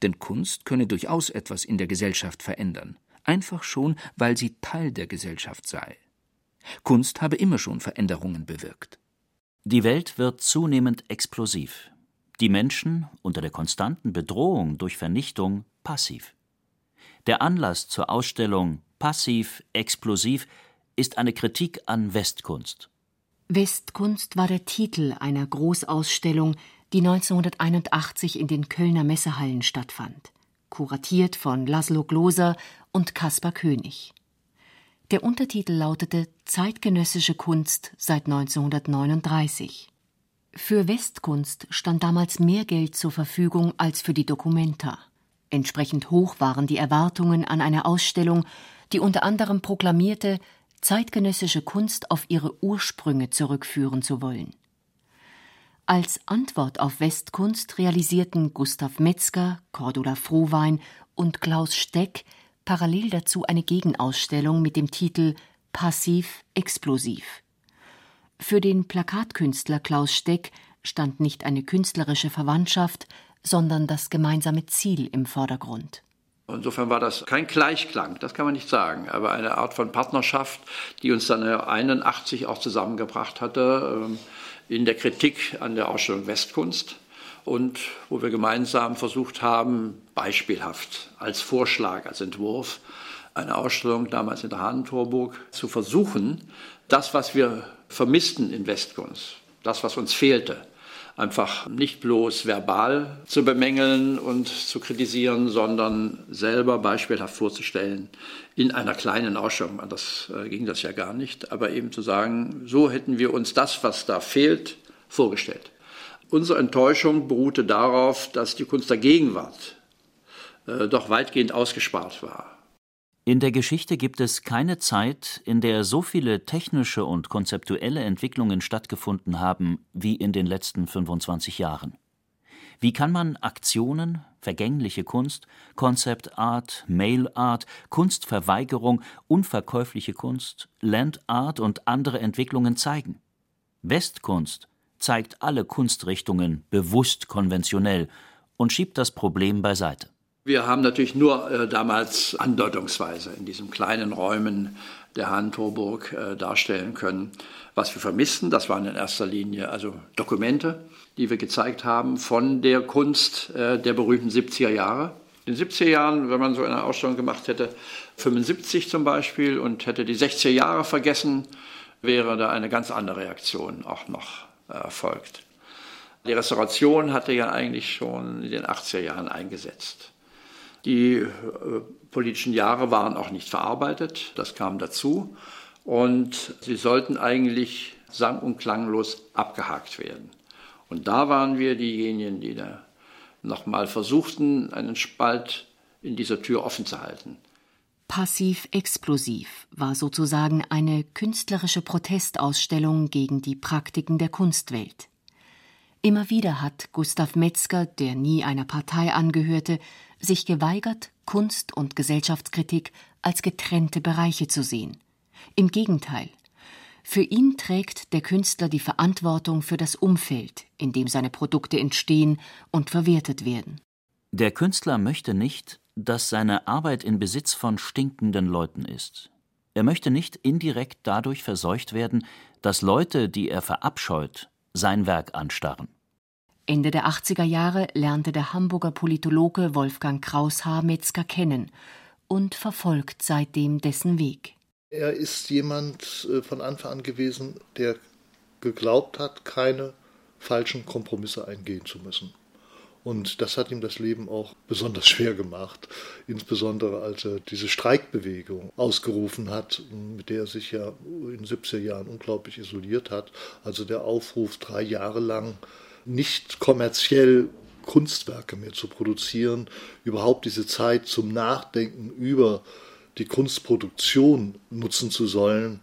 Denn Kunst könne durchaus etwas in der Gesellschaft verändern, einfach schon, weil sie Teil der Gesellschaft sei. Kunst habe immer schon Veränderungen bewirkt. Die Welt wird zunehmend explosiv. Die Menschen unter der konstanten Bedrohung durch Vernichtung passiv. Der Anlass zur Ausstellung Passiv, explosiv ist eine Kritik an Westkunst. Westkunst war der Titel einer Großausstellung, die 1981 in den Kölner Messehallen stattfand, kuratiert von Laszlo Gloser und Kaspar König. Der Untertitel lautete Zeitgenössische Kunst seit 1939. Für Westkunst stand damals mehr Geld zur Verfügung als für die Documenta. Entsprechend hoch waren die Erwartungen an eine Ausstellung, die unter anderem proklamierte, zeitgenössische Kunst auf ihre Ursprünge zurückführen zu wollen. Als Antwort auf Westkunst realisierten Gustav Metzger, Cordula Frohwein und Klaus Steck parallel dazu eine Gegenausstellung mit dem Titel Passiv explosiv. Für den Plakatkünstler Klaus Steck stand nicht eine künstlerische Verwandtschaft, sondern das gemeinsame Ziel im Vordergrund. Insofern war das kein Gleichklang, das kann man nicht sagen, aber eine Art von Partnerschaft, die uns dann 1981 auch zusammengebracht hatte ähm, in der Kritik an der Ausstellung Westkunst und wo wir gemeinsam versucht haben, beispielhaft als Vorschlag, als Entwurf, eine Ausstellung damals in der Hahnentorburg zu versuchen, das, was wir vermissten in Westkunst, das, was uns fehlte, einfach nicht bloß verbal zu bemängeln und zu kritisieren, sondern selber beispielhaft vorzustellen in einer kleinen Ausstellung. Das äh, ging das ja gar nicht, aber eben zu sagen, so hätten wir uns das, was da fehlt, vorgestellt. Unsere Enttäuschung beruhte darauf, dass die Kunst der Gegenwart äh, doch weitgehend ausgespart war. In der Geschichte gibt es keine Zeit, in der so viele technische und konzeptuelle Entwicklungen stattgefunden haben wie in den letzten 25 Jahren. Wie kann man Aktionen, vergängliche Kunst, Concept Art, Mail Art, Kunstverweigerung, unverkäufliche Kunst, Land Art und andere Entwicklungen zeigen? Westkunst zeigt alle Kunstrichtungen bewusst konventionell und schiebt das Problem beiseite. Wir haben natürlich nur äh, damals andeutungsweise in diesen kleinen Räumen der Hahn-Torburg äh, darstellen können, was wir vermissten. Das waren in erster Linie also Dokumente, die wir gezeigt haben von der Kunst äh, der berühmten 70er Jahre. In den 70er Jahren, wenn man so eine Ausstellung gemacht hätte, 75 zum Beispiel, und hätte die 60er Jahre vergessen, wäre da eine ganz andere Reaktion auch noch erfolgt. Die Restauration hatte ja eigentlich schon in den 80er Jahren eingesetzt. Die äh, politischen Jahre waren auch nicht verarbeitet, das kam dazu. Und sie sollten eigentlich sang- und klanglos abgehakt werden. Und da waren wir diejenigen, die da nochmal versuchten, einen Spalt in dieser Tür offen zu halten. Passiv-explosiv war sozusagen eine künstlerische Protestausstellung gegen die Praktiken der Kunstwelt. Immer wieder hat Gustav Metzger, der nie einer Partei angehörte, sich geweigert, Kunst und Gesellschaftskritik als getrennte Bereiche zu sehen. Im Gegenteil. Für ihn trägt der Künstler die Verantwortung für das Umfeld, in dem seine Produkte entstehen und verwertet werden. Der Künstler möchte nicht, dass seine Arbeit in Besitz von stinkenden Leuten ist. Er möchte nicht indirekt dadurch verseucht werden, dass Leute, die er verabscheut, sein Werk anstarren. Ende der 80er Jahre lernte der Hamburger Politologe Wolfgang Kraushaar Metzger kennen und verfolgt seitdem dessen Weg. Er ist jemand äh, von Anfang an gewesen, der geglaubt hat, keine falschen Kompromisse eingehen zu müssen. Und das hat ihm das Leben auch besonders schwer gemacht, insbesondere als er diese Streikbewegung ausgerufen hat, mit der er sich ja in den 70er Jahren unglaublich isoliert hat. Also der Aufruf, drei Jahre lang nicht kommerziell Kunstwerke mehr zu produzieren, überhaupt diese Zeit zum Nachdenken über die Kunstproduktion nutzen zu sollen,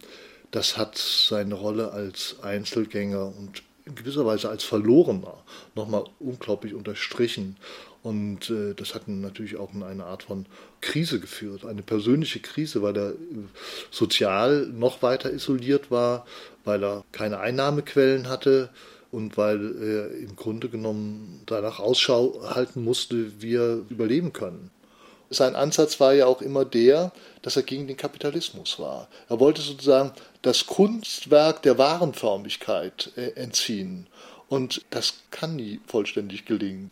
das hat seine Rolle als Einzelgänger und in gewisser Weise als Verlorener nochmal unglaublich unterstrichen. Und äh, das hat natürlich auch in eine Art von Krise geführt, eine persönliche Krise, weil er äh, sozial noch weiter isoliert war, weil er keine Einnahmequellen hatte, und weil er im Grunde genommen danach Ausschau halten musste, wie er überleben können. Sein Ansatz war ja auch immer der, dass er gegen den Kapitalismus war. Er wollte sozusagen das Kunstwerk der Warenförmigkeit äh, entziehen. Und das kann nie vollständig gelingen.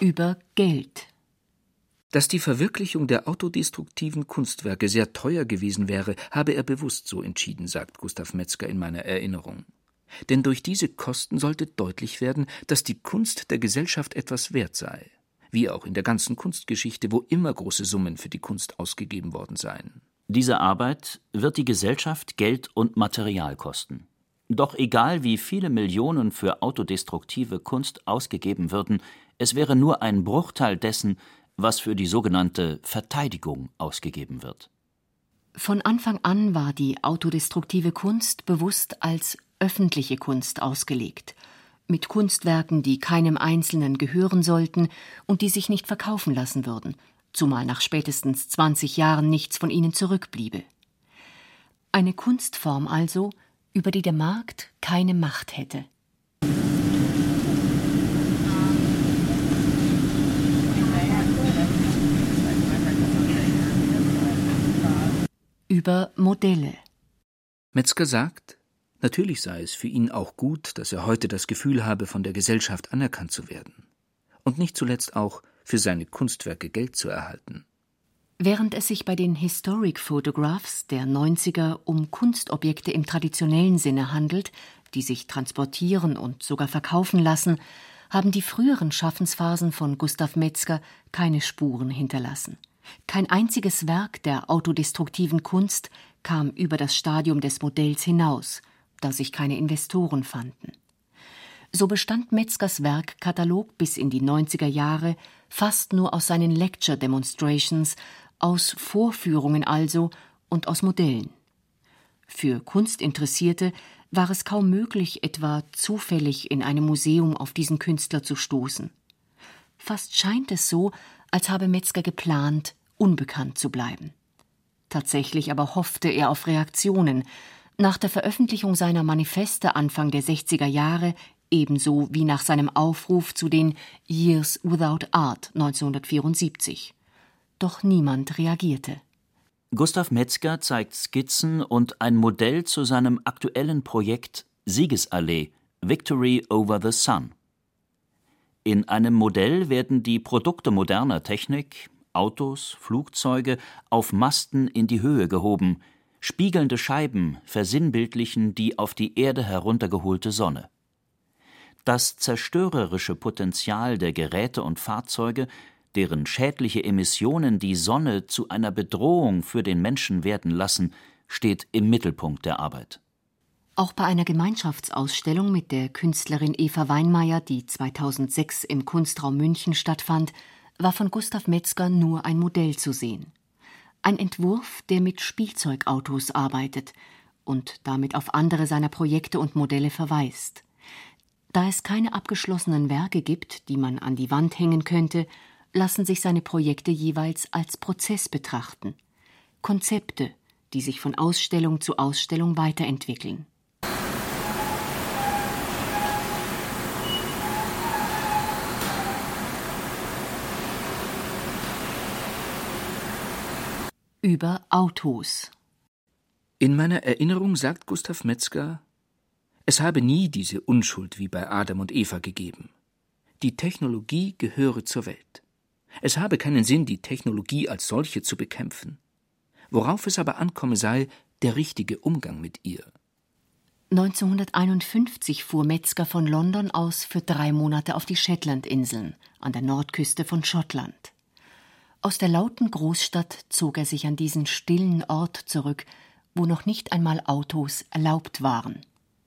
Über Geld. Dass die Verwirklichung der autodestruktiven Kunstwerke sehr teuer gewesen wäre, habe er bewusst so entschieden, sagt Gustav Metzger in meiner Erinnerung. Denn durch diese Kosten sollte deutlich werden, dass die Kunst der Gesellschaft etwas wert sei, wie auch in der ganzen Kunstgeschichte, wo immer große Summen für die Kunst ausgegeben worden seien. Diese Arbeit wird die Gesellschaft Geld und Material kosten. Doch egal wie viele Millionen für autodestruktive Kunst ausgegeben würden, es wäre nur ein Bruchteil dessen, was für die sogenannte Verteidigung ausgegeben wird. Von Anfang an war die autodestruktive Kunst bewusst als öffentliche Kunst ausgelegt, mit Kunstwerken, die keinem Einzelnen gehören sollten und die sich nicht verkaufen lassen würden, zumal nach spätestens 20 Jahren nichts von ihnen zurückbliebe. Eine Kunstform also, über die der Markt keine Macht hätte. Über Modelle. Metzger sagt, natürlich sei es für ihn auch gut, dass er heute das Gefühl habe, von der Gesellschaft anerkannt zu werden. Und nicht zuletzt auch, für seine Kunstwerke Geld zu erhalten. Während es sich bei den Historic Photographs der 90er um Kunstobjekte im traditionellen Sinne handelt, die sich transportieren und sogar verkaufen lassen, haben die früheren Schaffensphasen von Gustav Metzger keine Spuren hinterlassen. Kein einziges Werk der autodestruktiven Kunst kam über das Stadium des Modells hinaus, da sich keine Investoren fanden. So bestand Metzgers Werkkatalog bis in die 90er Jahre fast nur aus seinen Lecture Demonstrations, aus Vorführungen also und aus Modellen. Für Kunstinteressierte war es kaum möglich, etwa zufällig in einem Museum auf diesen Künstler zu stoßen. Fast scheint es so, als habe Metzger geplant, unbekannt zu bleiben. Tatsächlich aber hoffte er auf Reaktionen. Nach der Veröffentlichung seiner Manifeste Anfang der 60er Jahre, ebenso wie nach seinem Aufruf zu den Years Without Art 1974. Doch niemand reagierte. Gustav Metzger zeigt Skizzen und ein Modell zu seinem aktuellen Projekt Siegesallee Victory over the Sun. In einem Modell werden die Produkte moderner Technik, Autos, Flugzeuge auf Masten in die Höhe gehoben, spiegelnde Scheiben versinnbildlichen die auf die Erde heruntergeholte Sonne. Das zerstörerische Potenzial der Geräte und Fahrzeuge, deren schädliche Emissionen die Sonne zu einer Bedrohung für den Menschen werden lassen, steht im Mittelpunkt der Arbeit. Auch bei einer Gemeinschaftsausstellung mit der Künstlerin Eva Weinmeier, die 2006 im Kunstraum München stattfand, war von Gustav Metzger nur ein Modell zu sehen. Ein Entwurf, der mit Spielzeugautos arbeitet und damit auf andere seiner Projekte und Modelle verweist. Da es keine abgeschlossenen Werke gibt, die man an die Wand hängen könnte, lassen sich seine Projekte jeweils als Prozess betrachten. Konzepte, die sich von Ausstellung zu Ausstellung weiterentwickeln. Über Autos. In meiner Erinnerung sagt Gustav Metzger, es habe nie diese Unschuld wie bei Adam und Eva gegeben. Die Technologie gehöre zur Welt. Es habe keinen Sinn, die Technologie als solche zu bekämpfen. Worauf es aber ankomme, sei der richtige Umgang mit ihr. 1951 fuhr Metzger von London aus für drei Monate auf die Shetlandinseln an der Nordküste von Schottland. Aus der lauten Großstadt zog er sich an diesen stillen Ort zurück, wo noch nicht einmal Autos erlaubt waren.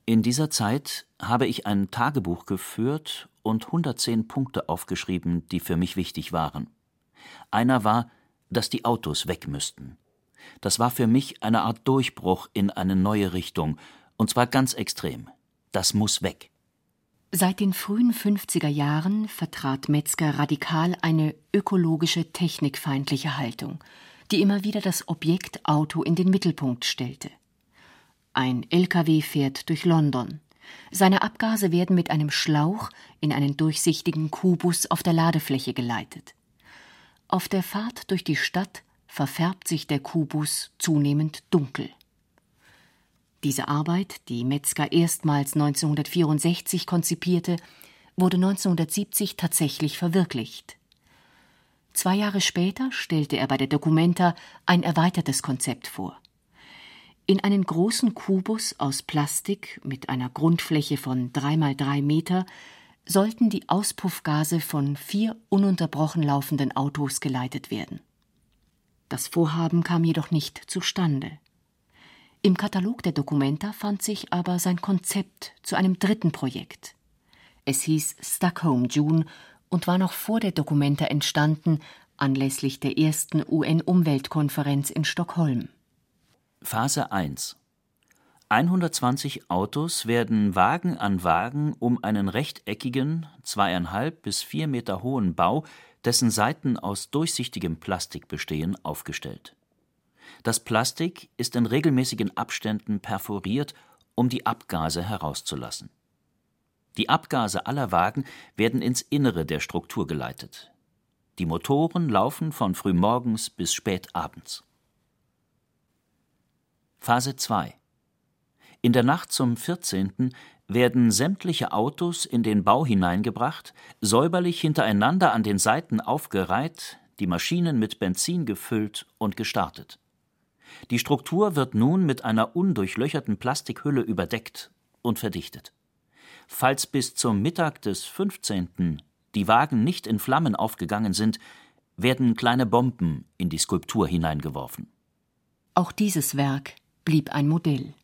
In dieser Zeit habe ich ein Tagebuch geführt und 110 Punkte aufgeschrieben, die für mich wichtig waren. Einer war, dass die Autos weg müssten. Das war für mich eine Art Durchbruch in eine neue Richtung, und zwar ganz extrem. Das muss weg. Seit den frühen 50er Jahren vertrat Metzger radikal eine ökologische, technikfeindliche Haltung. die immer wieder das Objekt Auto in den Mittelpunkt stellte. Ein LKW fährt durch London. Seine Abgase werden mit einem Schlauch in einen durchsichtigen Kubus auf der Ladefläche geleitet. Auf der Fahrt durch die Stadt verfärbt sich der Kubus zunehmend dunkel. Diese Arbeit, die Metzger erstmals 1964 konzipierte, wurde 1970 tatsächlich verwirklicht. Zwei Jahre später stellte er bei der Documenta ein erweitertes Konzept vor. In einen großen Kubus aus Plastik mit einer Grundfläche von drei mal drei Meter sollten die Auspuffgase von vier ununterbrochen laufenden Autos geleitet werden. Das Vorhaben kam jedoch nicht zustande. Im Katalog der Documenta fand sich aber sein Konzept zu einem dritten Projekt. Es hieß Stockholm June und war noch vor der Documenta entstanden, anlässlich der ersten UN-Umweltkonferenz in Stockholm. Phase 1 120 Autos werden Wagen an Wagen um einen rechteckigen, zweieinhalb bis vier Meter hohen Bau, dessen Seiten aus durchsichtigem Plastik bestehen, aufgestellt. Das Plastik ist in regelmäßigen Abständen perforiert, um die Abgase herauszulassen. Die Abgase aller Wagen werden ins Innere der Struktur geleitet. Die Motoren laufen von frühmorgens bis spät abends. Phase 2 In der Nacht zum 14. werden sämtliche Autos in den Bau hineingebracht, säuberlich hintereinander an den Seiten aufgereiht, die Maschinen mit Benzin gefüllt und gestartet. Die Struktur wird nun mit einer undurchlöcherten Plastikhülle überdeckt und verdichtet. Falls bis zum Mittag des 15. die Wagen nicht in Flammen aufgegangen sind, werden kleine Bomben in die Skulptur hineingeworfen. Auch dieses Werk blieb ein Modell.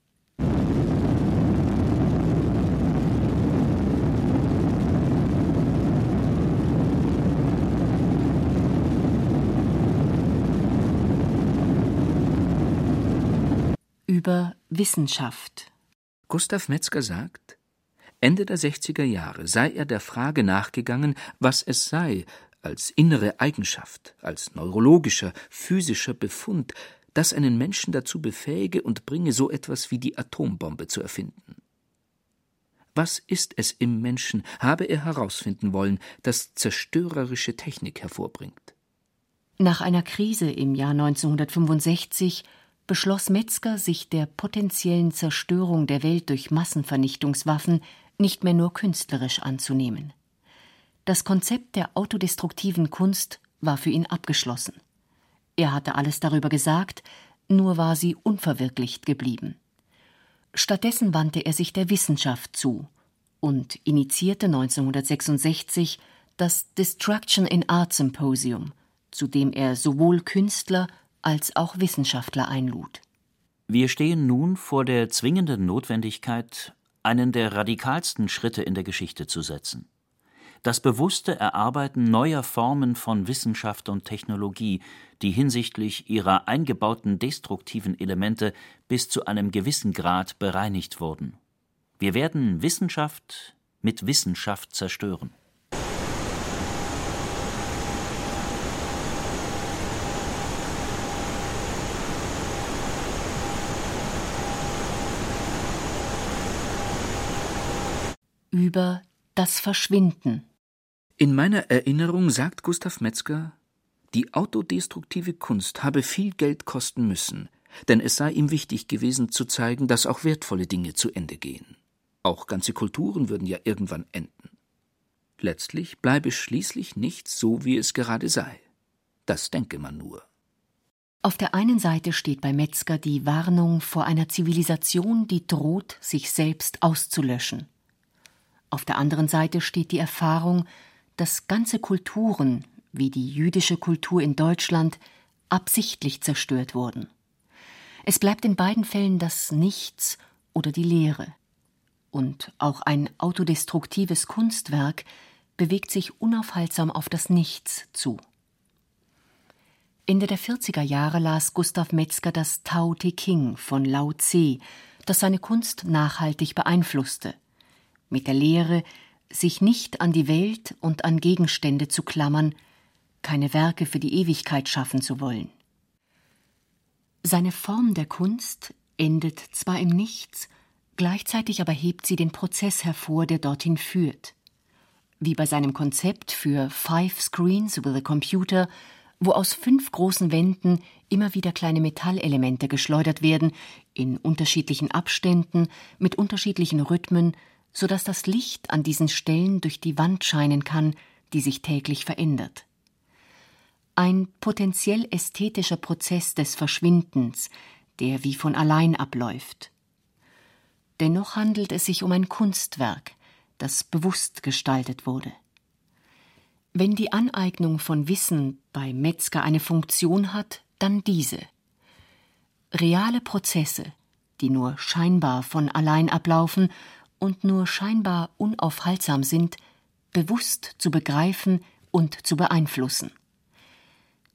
Über Wissenschaft. Gustav Metzger sagt, Ende der 60er Jahre sei er der Frage nachgegangen, was es sei, als innere Eigenschaft, als neurologischer, physischer Befund, das einen Menschen dazu befähige und bringe, so etwas wie die Atombombe zu erfinden. Was ist es im Menschen, habe er herausfinden wollen, das zerstörerische Technik hervorbringt? Nach einer Krise im Jahr 1965 beschloss Metzger, sich der potenziellen Zerstörung der Welt durch Massenvernichtungswaffen nicht mehr nur künstlerisch anzunehmen. Das Konzept der autodestruktiven Kunst war für ihn abgeschlossen. Er hatte alles darüber gesagt, nur war sie unverwirklicht geblieben. Stattdessen wandte er sich der Wissenschaft zu und initiierte 1966 das Destruction in Art Symposium, zu dem er sowohl Künstler als auch Wissenschaftler einlud. Wir stehen nun vor der zwingenden Notwendigkeit, einen der radikalsten Schritte in der Geschichte zu setzen. Das bewusste Erarbeiten neuer Formen von Wissenschaft und Technologie, die hinsichtlich ihrer eingebauten destruktiven Elemente bis zu einem gewissen Grad bereinigt wurden. Wir werden Wissenschaft mit Wissenschaft zerstören. Über das Verschwinden. In meiner Erinnerung sagt Gustav Metzger, die autodestruktive Kunst habe viel Geld kosten müssen, denn es sei ihm wichtig gewesen zu zeigen, dass auch wertvolle Dinge zu Ende gehen. Auch ganze Kulturen würden ja irgendwann enden. Letztlich bleibe schließlich nichts so, wie es gerade sei. Das denke man nur. Auf der einen Seite steht bei Metzger die Warnung vor einer Zivilisation, die droht, sich selbst auszulöschen. Auf der anderen Seite steht die Erfahrung, dass ganze Kulturen, wie die jüdische Kultur in Deutschland, absichtlich zerstört wurden. Es bleibt in beiden Fällen das Nichts oder die Leere. Und auch ein autodestruktives Kunstwerk bewegt sich unaufhaltsam auf das Nichts zu. Ende der 40er Jahre las Gustav Metzger das Tao Te King von Lao Tse, das seine Kunst nachhaltig beeinflusste mit der Lehre, sich nicht an die Welt und an Gegenstände zu klammern, keine Werke für die Ewigkeit schaffen zu wollen. Seine Form der Kunst endet zwar im Nichts, gleichzeitig aber hebt sie den Prozess hervor, der dorthin führt. Wie bei seinem Konzept für Five Screens with a Computer, wo aus fünf großen Wänden immer wieder kleine Metallelemente geschleudert werden, in unterschiedlichen Abständen, mit unterschiedlichen Rhythmen, so dass das Licht an diesen Stellen durch die Wand scheinen kann, die sich täglich verändert. Ein potenziell ästhetischer Prozess des Verschwindens, der wie von allein abläuft. Dennoch handelt es sich um ein Kunstwerk, das bewusst gestaltet wurde. Wenn die Aneignung von Wissen bei Metzger eine Funktion hat, dann diese. Reale Prozesse, die nur scheinbar von allein ablaufen und nur scheinbar unaufhaltsam sind, bewusst zu begreifen und zu beeinflussen.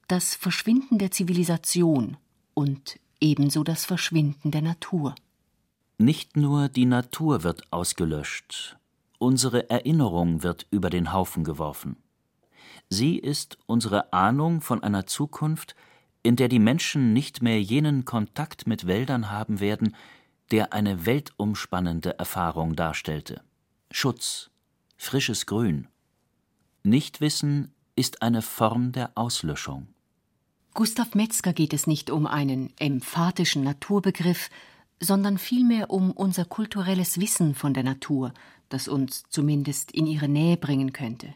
Das Verschwinden der Zivilisation und ebenso das Verschwinden der Natur. Nicht nur die Natur wird ausgelöscht, unsere Erinnerung wird über den Haufen geworfen. Sie ist unsere Ahnung von einer Zukunft, in der die Menschen nicht mehr jenen Kontakt mit Wäldern haben werden, der eine weltumspannende Erfahrung darstellte. Schutz, frisches Grün. Nichtwissen ist eine Form der Auslöschung. Gustav Metzger geht es nicht um einen emphatischen Naturbegriff, sondern vielmehr um unser kulturelles Wissen von der Natur, das uns zumindest in ihre Nähe bringen könnte.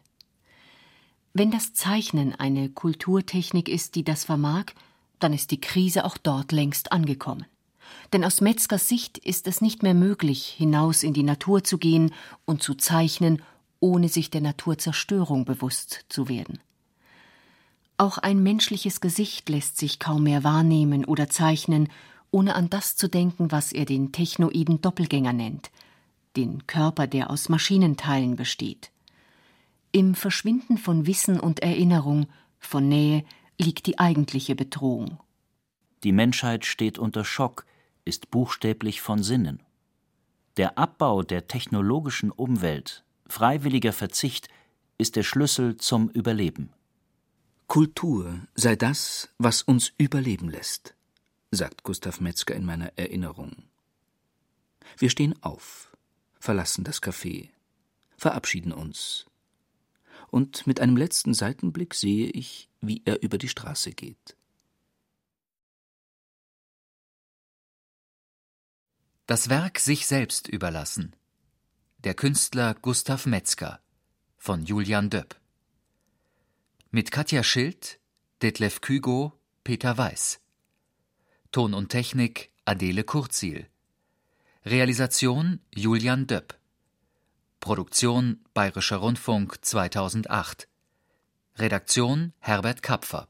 Wenn das Zeichnen eine Kulturtechnik ist, die das vermag, dann ist die Krise auch dort längst angekommen. Denn aus Metzgers Sicht ist es nicht mehr möglich, hinaus in die Natur zu gehen und zu zeichnen, ohne sich der Naturzerstörung bewusst zu werden. Auch ein menschliches Gesicht lässt sich kaum mehr wahrnehmen oder zeichnen, ohne an das zu denken, was er den technoiden Doppelgänger nennt, den Körper, der aus Maschinenteilen besteht. Im Verschwinden von Wissen und Erinnerung, von Nähe, liegt die eigentliche Bedrohung. Die Menschheit steht unter Schock, ist buchstäblich von Sinnen. Der Abbau der technologischen Umwelt, freiwilliger Verzicht, ist der Schlüssel zum Überleben. Kultur sei das, was uns überleben lässt, sagt Gustav Metzger in meiner Erinnerung. Wir stehen auf, verlassen das Café, verabschieden uns. Und mit einem letzten Seitenblick sehe ich, wie er über die Straße geht. Das Werk sich selbst überlassen. Der Künstler Gustav Metzger von Julian Döpp. Mit Katja Schild, Detlef Kügo, Peter Weiß. Ton und Technik Adele Kurzil. Realisation Julian Döpp. Produktion Bayerischer Rundfunk 2008. Redaktion Herbert Kapfer